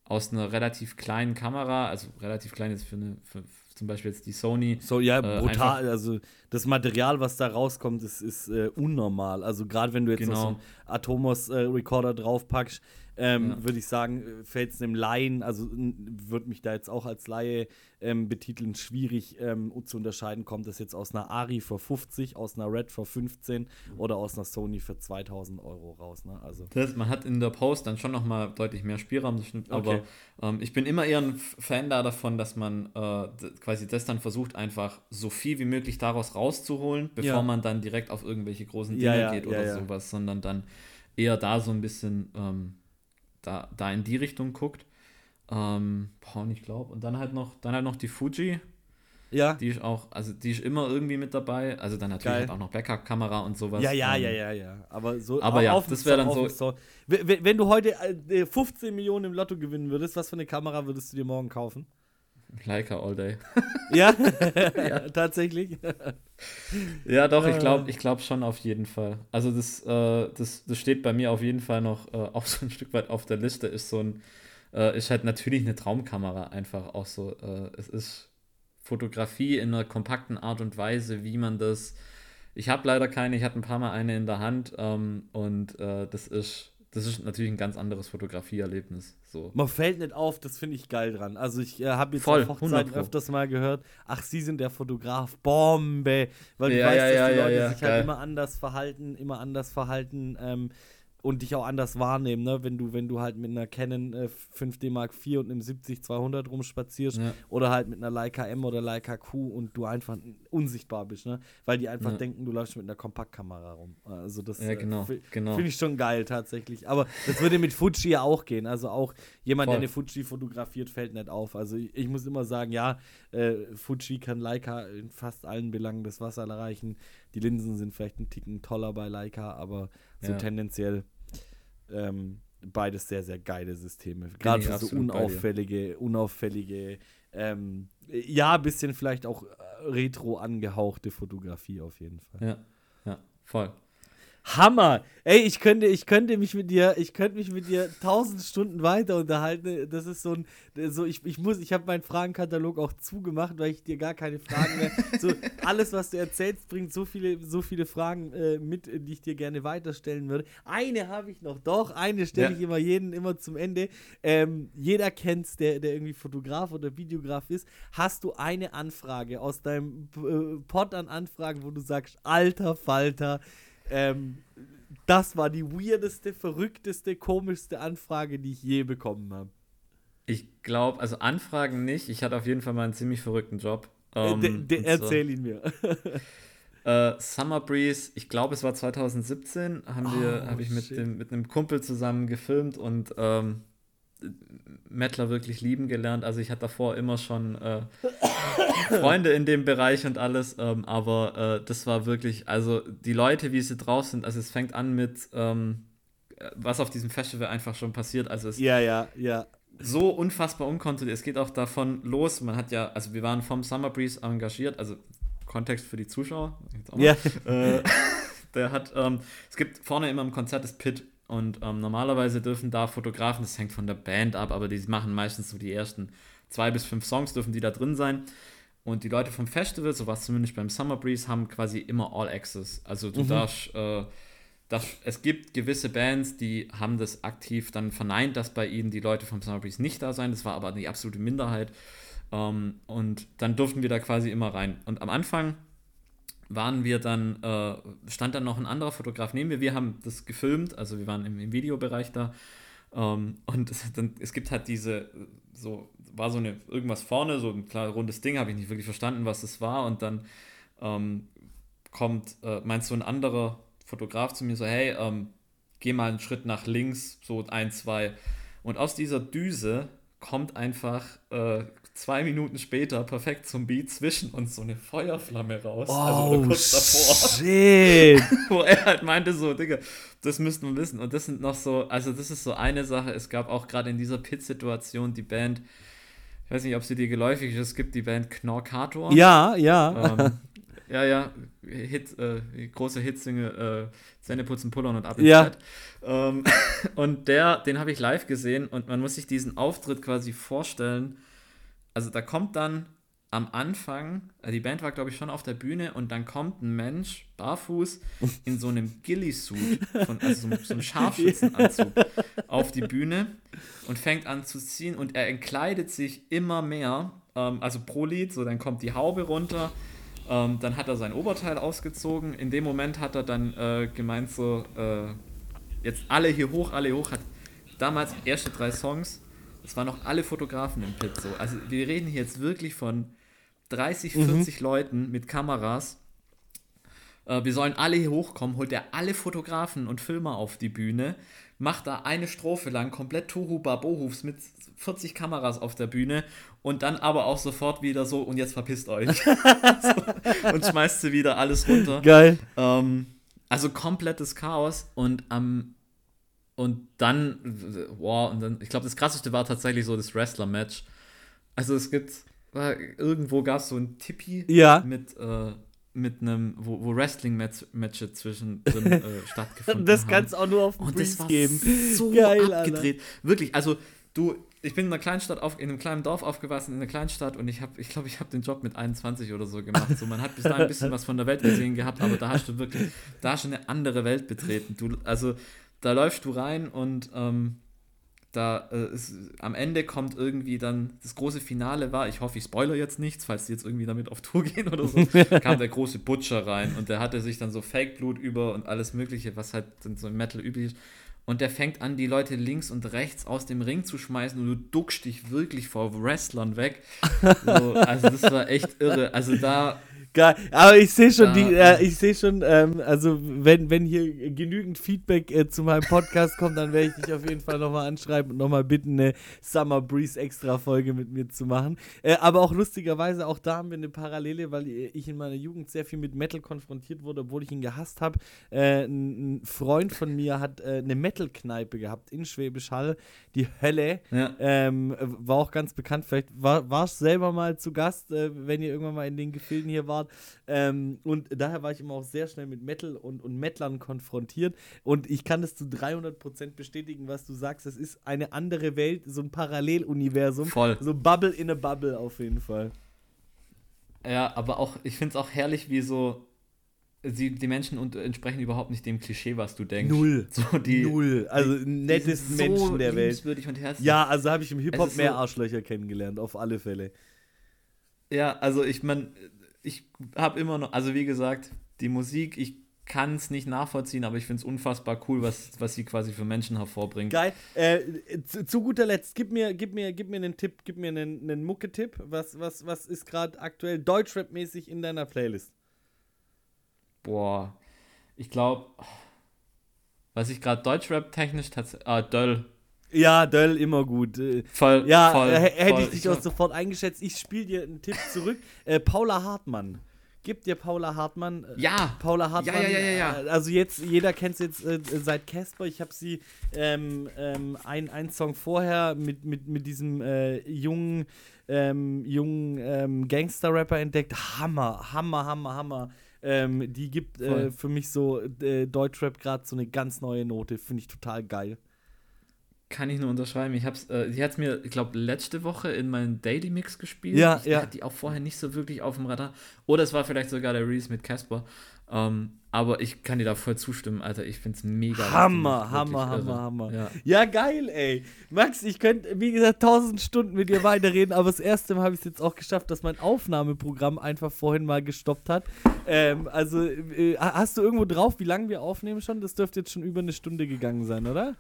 aus einer relativ kleinen Kamera, also relativ klein jetzt für eine, für, zum Beispiel jetzt die Sony. So, ja, äh, brutal. also das Material, was da rauskommt, ist, ist äh, unnormal. Also gerade wenn du jetzt genau. so einen Atomos-Recorder äh, draufpackst, ähm, ja. würde ich sagen, äh, fällt es einem Laien, also würde mich da jetzt auch als Laie ähm, betiteln, schwierig ähm, zu unterscheiden, kommt das jetzt aus einer Ari für 50, aus einer Red für 15 oder aus einer Sony für 2000 Euro raus. Ne? Also. Das, man hat in der Post dann schon nochmal deutlich mehr Spielraum, aber okay. ähm, ich bin immer eher ein Fan da davon, dass man äh, quasi das dann versucht, einfach so viel wie möglich daraus rauszuholen, bevor ja. man dann direkt auf irgendwelche großen Dinge ja, ja, geht oder sowas, sondern dann eher da so ein bisschen ähm, da, da in die Richtung guckt. Ähm, boah, ich glaube. Und dann halt noch, dann halt noch die Fuji. Ja. Die ist auch, also die ist immer irgendwie mit dabei. Also dann natürlich halt auch noch Backup-Kamera und sowas. Ja, ja, ähm, ja, ja, ja. Aber so. Aber ja, das wäre dann so. so. Wenn du heute 15 äh, Millionen im Lotto gewinnen würdest, was für eine Kamera würdest du dir morgen kaufen? Leica all day. ja? ja, tatsächlich. ja, doch, ich glaube ich glaub schon auf jeden Fall. Also das, äh, das, das steht bei mir auf jeden Fall noch äh, auch so ein Stück weit auf der Liste. Ist so ein, äh, ist halt natürlich eine Traumkamera einfach auch so. Äh, es ist Fotografie in einer kompakten Art und Weise, wie man das. Ich habe leider keine, ich hatte ein paar Mal eine in der Hand ähm, und äh, das ist das ist natürlich ein ganz anderes Fotografieerlebnis. So. Man fällt nicht auf, das finde ich geil dran. Also ich äh, habe jetzt Voll, auf Hochzeiten öfters mal gehört, ach, Sie sind der Fotograf, Bombe, weil du ja, weißt, ja, dass ja, die Leute sich halt halt immer anders verhalten, immer anders verhalten. Ähm, und dich auch anders wahrnehmen, ne? Wenn du, wenn du halt mit einer Canon äh, 5D Mark IV und einem 70-200 rumspazierst ja. oder halt mit einer Leica M oder Leica Q und du einfach unsichtbar bist, ne? Weil die einfach ja. denken, du läufst mit einer Kompaktkamera rum. Also das ja, genau, äh, genau. finde ich schon geil tatsächlich. Aber das würde mit Fuji ja auch gehen. Also auch jemand, Voll. der eine Fuji fotografiert, fällt nicht auf. Also ich, ich muss immer sagen, ja, äh, Fuji kann Leica in fast allen Belangen das Wasser erreichen. Die Linsen sind vielleicht ein Ticken toller bei Leica, aber so tendenziell ähm, beides sehr, sehr geile Systeme. Gerade für so unauffällige, unauffällige, ähm, ja, ein bisschen vielleicht auch äh, retro angehauchte Fotografie auf jeden Fall. Ja, ja, voll. Hammer. Ey, ich könnte, ich könnte mich mit dir, ich könnte mich mit dir tausend Stunden weiter unterhalten. Das ist so ein, so ich, ich muss, ich habe meinen Fragenkatalog auch zugemacht, weil ich dir gar keine Fragen mehr. so alles, was du erzählst, bringt so viele, so viele Fragen äh, mit, die ich dir gerne weiterstellen würde. Eine habe ich noch, doch. Eine stelle ja. ich immer jeden immer zum Ende. Ähm, jeder kennt's, der, der irgendwie Fotograf oder Videograf ist. Hast du eine Anfrage aus deinem äh, Pod an Anfragen, wo du sagst, alter Falter? Ähm, das war die weirdeste, verrückteste, komischste Anfrage, die ich je bekommen habe. Ich glaube, also Anfragen nicht. Ich hatte auf jeden Fall mal einen ziemlich verrückten Job. Ähm, de, de, erzähl so. ihn mir. äh, Summer Breeze, ich glaube, es war 2017, haben oh, habe ich mit, dem, mit einem Kumpel zusammen gefilmt und ähm, Mettler wirklich lieben gelernt. Also ich hatte davor immer schon äh, Freunde in dem Bereich und alles, ähm, aber äh, das war wirklich, also die Leute, wie sie drauf sind, also es fängt an mit, ähm, was auf diesem Festival einfach schon passiert. Also es ja, ja, ja. So unfassbar unkontrolliert. Es geht auch davon los, man hat ja, also wir waren vom Summer Breeze engagiert, also Kontext für die Zuschauer. Ja. Äh, der hat, ähm, es gibt vorne immer im Konzert das Pit und ähm, normalerweise dürfen da Fotografen, das hängt von der Band ab, aber die machen meistens so die ersten zwei bis fünf Songs, dürfen die da drin sein. Und die Leute vom Festival, so was zumindest beim Summer Breeze, haben quasi immer All Access. Also du mhm. darfst, äh, darfst, es gibt gewisse Bands, die haben das aktiv dann verneint, dass bei ihnen die Leute vom Summer Breeze nicht da sein. Das war aber die absolute Minderheit. Ähm, und dann durften wir da quasi immer rein. Und am Anfang waren wir dann, äh, stand dann noch ein anderer Fotograf neben mir. Wir haben das gefilmt, also wir waren im, im Videobereich da. Ähm, und es, dann, es gibt halt diese, so, war so eine, irgendwas vorne, so ein klar rundes Ding, habe ich nicht wirklich verstanden, was es war. Und dann ähm, kommt, äh, meinst du, ein anderer Fotograf zu mir so, hey, ähm, geh mal einen Schritt nach links, so ein, zwei. Und aus dieser Düse kommt einfach äh, zwei Minuten später perfekt zum Beat zwischen uns so eine Feuerflamme raus. Oh, also kurz davor. Shit. wo er halt meinte so, Digga, das müssten wir wissen. Und das sind noch so, also das ist so eine Sache. Es gab auch gerade in dieser Pit-Situation die Band, ich weiß nicht, ob sie dir geläufig ist, es gibt die Band Knorkator. Ja, ja. Ähm, ja, ja, Hit, äh, große Hitsinge, äh, Zähneputzen, Pullern und ab ins ja. Bett. Ähm, und der, den habe ich live gesehen und man muss sich diesen Auftritt quasi vorstellen. Also da kommt dann am Anfang, äh, die Band war, glaube ich, schon auf der Bühne und dann kommt ein Mensch barfuß in so einem Gilly-Suit, also so, so einem Scharfschützenanzug, auf die Bühne und fängt an zu ziehen und er entkleidet sich immer mehr. Ähm, also pro Lied, so dann kommt die Haube runter, ähm, dann hat er sein Oberteil ausgezogen. In dem Moment hat er dann äh, gemeint, so, äh, jetzt alle hier hoch, alle hoch, hat damals erste drei Songs. Es waren noch alle Fotografen im Pit so. Also wir reden hier jetzt wirklich von 30, 40 mhm. Leuten mit Kameras. Äh, wir sollen alle hier hochkommen, holt er alle Fotografen und Filmer auf die Bühne, macht da eine Strophe lang komplett Tohu Babohufs mit 40 Kameras auf der Bühne und dann aber auch sofort wieder so und jetzt verpisst euch. so, und schmeißt sie wieder alles runter. Geil. Ähm, also komplettes Chaos und am und dann, wow, und dann, ich glaube, das krasseste war tatsächlich so das Wrestler-Match. Also es gibt, irgendwo gab es so ein Tippi ja. mit, äh, mit einem, wo, wo Wrestling-Matches zwischendrin äh, stattgefunden Das kannst du auch nur auf dem Und das war geben. so Geil, abgedreht. Alter. Wirklich, also du, ich bin in einer Kleinstadt auf, in einem kleinen Dorf aufgewachsen, in einer Kleinstadt und ich habe, ich glaube, ich habe den Job mit 21 oder so gemacht. So, man hat bis dahin ein bisschen was von der Welt gesehen gehabt, aber da hast du wirklich, da hast du eine andere Welt betreten. Du, also da läufst du rein und ähm, da äh, ist, am Ende kommt irgendwie dann das große Finale war, ich hoffe, ich spoiler jetzt nichts, falls die jetzt irgendwie damit auf Tour gehen oder so, kam der große Butcher rein und der hatte sich dann so Fake-Blut über und alles mögliche, was halt so im Metal üblich ist. Und der fängt an, die Leute links und rechts aus dem Ring zu schmeißen und du duckst dich wirklich vor Wrestlern weg. So, also das war echt irre. Also da Geil. Aber ich sehe schon, die, äh, ich sehe schon, ähm, also wenn, wenn hier genügend Feedback äh, zu meinem Podcast kommt, dann werde ich dich auf jeden Fall nochmal anschreiben und nochmal bitten, eine Summer Breeze extra Folge mit mir zu machen. Äh, aber auch lustigerweise, auch da haben wir eine Parallele, weil ich in meiner Jugend sehr viel mit Metal konfrontiert wurde, obwohl ich ihn gehasst habe. Äh, ein, Freund von mir hat äh, eine Metal-Kneipe gehabt in Schwäbisch Hall, die Hölle. Ja. Ähm, war auch ganz bekannt. Vielleicht war, warst selber mal zu Gast, äh, wenn ihr irgendwann mal in den Gefilden hier wart. Ähm, und daher war ich immer auch sehr schnell mit Metal und, und Metlern konfrontiert. Und ich kann das zu 300% bestätigen, was du sagst. Es ist eine andere Welt, so ein Paralleluniversum. Voll. So Bubble in a Bubble auf jeden Fall. Ja, aber auch, ich finde es auch herrlich, wie so sie, die Menschen und, entsprechen überhaupt nicht dem Klischee, was du denkst. Null. So die, Null. Also nettesten so Menschen der Welt. Und herzlich. ja, also habe ich im Hip-Hop mehr so Arschlöcher kennengelernt, auf alle Fälle. Ja, also ich meine, ich habe immer noch, also wie gesagt, die Musik, ich kann es nicht nachvollziehen, aber ich finde es unfassbar cool, was, was sie quasi für Menschen hervorbringt. Geil. Äh, zu, zu, guter Letzt, gib mir, gib mir, gib mir einen Tipp, gib mir einen, einen Mucke-Tipp. Was, was, was ist gerade aktuell Deutschrap-mäßig in deiner Playlist? Boah, ich glaube, was ich gerade Deutschrap-technisch tatsächlich. Ah, Döll. Ja, Döll immer gut. Äh, voll. Ja, voll, äh, hätte ich dich auch sofort eingeschätzt. Ich spiele dir einen Tipp zurück. äh, Paula Hartmann. Gib dir Paula Hartmann. Äh, ja. Paula Hartmann. Ja, ja, ja, ja. Also jetzt, jeder kennt sie jetzt äh, seit Casper. Ich habe sie ähm, ähm, ein, ein Song vorher mit, mit, mit diesem jungen, ähm, jungen ähm, Gangster-Rapper entdeckt. Hammer, Hammer, Hammer, Hammer. Ähm, die gibt für mich so Deutschrap gerade so eine ganz neue Note. Finde ich total geil. Kann ich nur unterschreiben. Ich hab's, äh, die hat mir, ich glaube, letzte Woche in meinem Daily Mix gespielt. Ja, ich ja. hatte die auch vorher nicht so wirklich auf dem Radar. Oder es war vielleicht sogar der Reese mit Casper. Ähm, aber ich kann dir da voll zustimmen, Alter. Ich find's mega. Hammer, Hammer, Hammer, Hammer. Ja. ja. geil, ey. Max, ich könnte, wie gesagt, tausend Stunden mit dir weiterreden, aber das erste Mal habe ich es jetzt auch geschafft, dass mein Aufnahmeprogramm einfach vorhin mal gestoppt hat. Ähm, also, äh, hast du irgendwo drauf, wie lange wir aufnehmen schon? Das dürfte jetzt schon über eine Stunde gegangen sein, oder?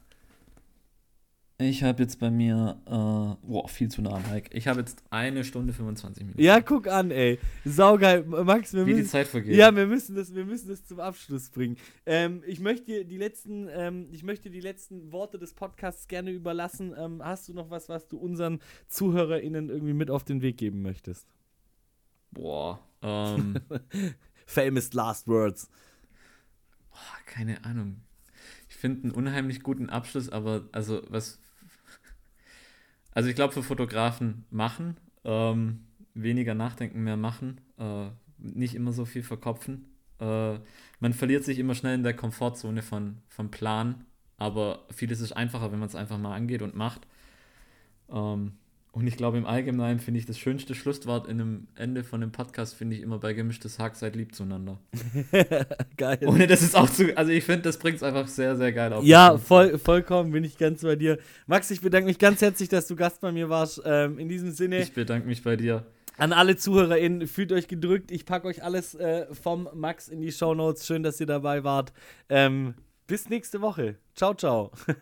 Ich habe jetzt bei mir, äh, boah, viel zu nah am Mike. Ich habe jetzt eine Stunde 25 Minuten. Ja, guck an, ey. Saugeil. Max, wir Wie müssen. die Zeit vergeht. Ja, wir müssen das, wir müssen das zum Abschluss bringen. Ähm, ich, möchte die letzten, ähm, ich möchte die letzten Worte des Podcasts gerne überlassen. Ähm, hast du noch was, was du unseren ZuhörerInnen irgendwie mit auf den Weg geben möchtest? Boah. Ähm. Famous Last Words. Boah, keine Ahnung. Ich finde einen unheimlich guten Abschluss, aber also was also ich glaube, für Fotografen machen, ähm, weniger nachdenken, mehr machen, äh, nicht immer so viel verkopfen. Äh, man verliert sich immer schnell in der Komfortzone von, von Plan, aber vieles ist einfacher, wenn man es einfach mal angeht und macht. Ähm, Und ich glaube, im Allgemeinen finde ich das schönste Schlusswort in einem Ende von einem Podcast, finde ich immer bei gemischtes Hack, seid lieb zueinander. Geil. Ohne das ist auch zu, also ich finde, das bringt es einfach sehr, sehr geil auf. Ja, voll, vollkommen bin ich ganz bei dir. Max, ich bedanke mich ganz herzlich, dass du Gast bei mir warst. Ähm, in diesem Sinne. Ich bedanke mich bei dir. An alle ZuhörerInnen, fühlt euch gedrückt. Ich packe euch alles äh, vom Max in die Show Notes. Schön, dass ihr dabei wart. Ähm, bis nächste Woche. Ciao, ciao.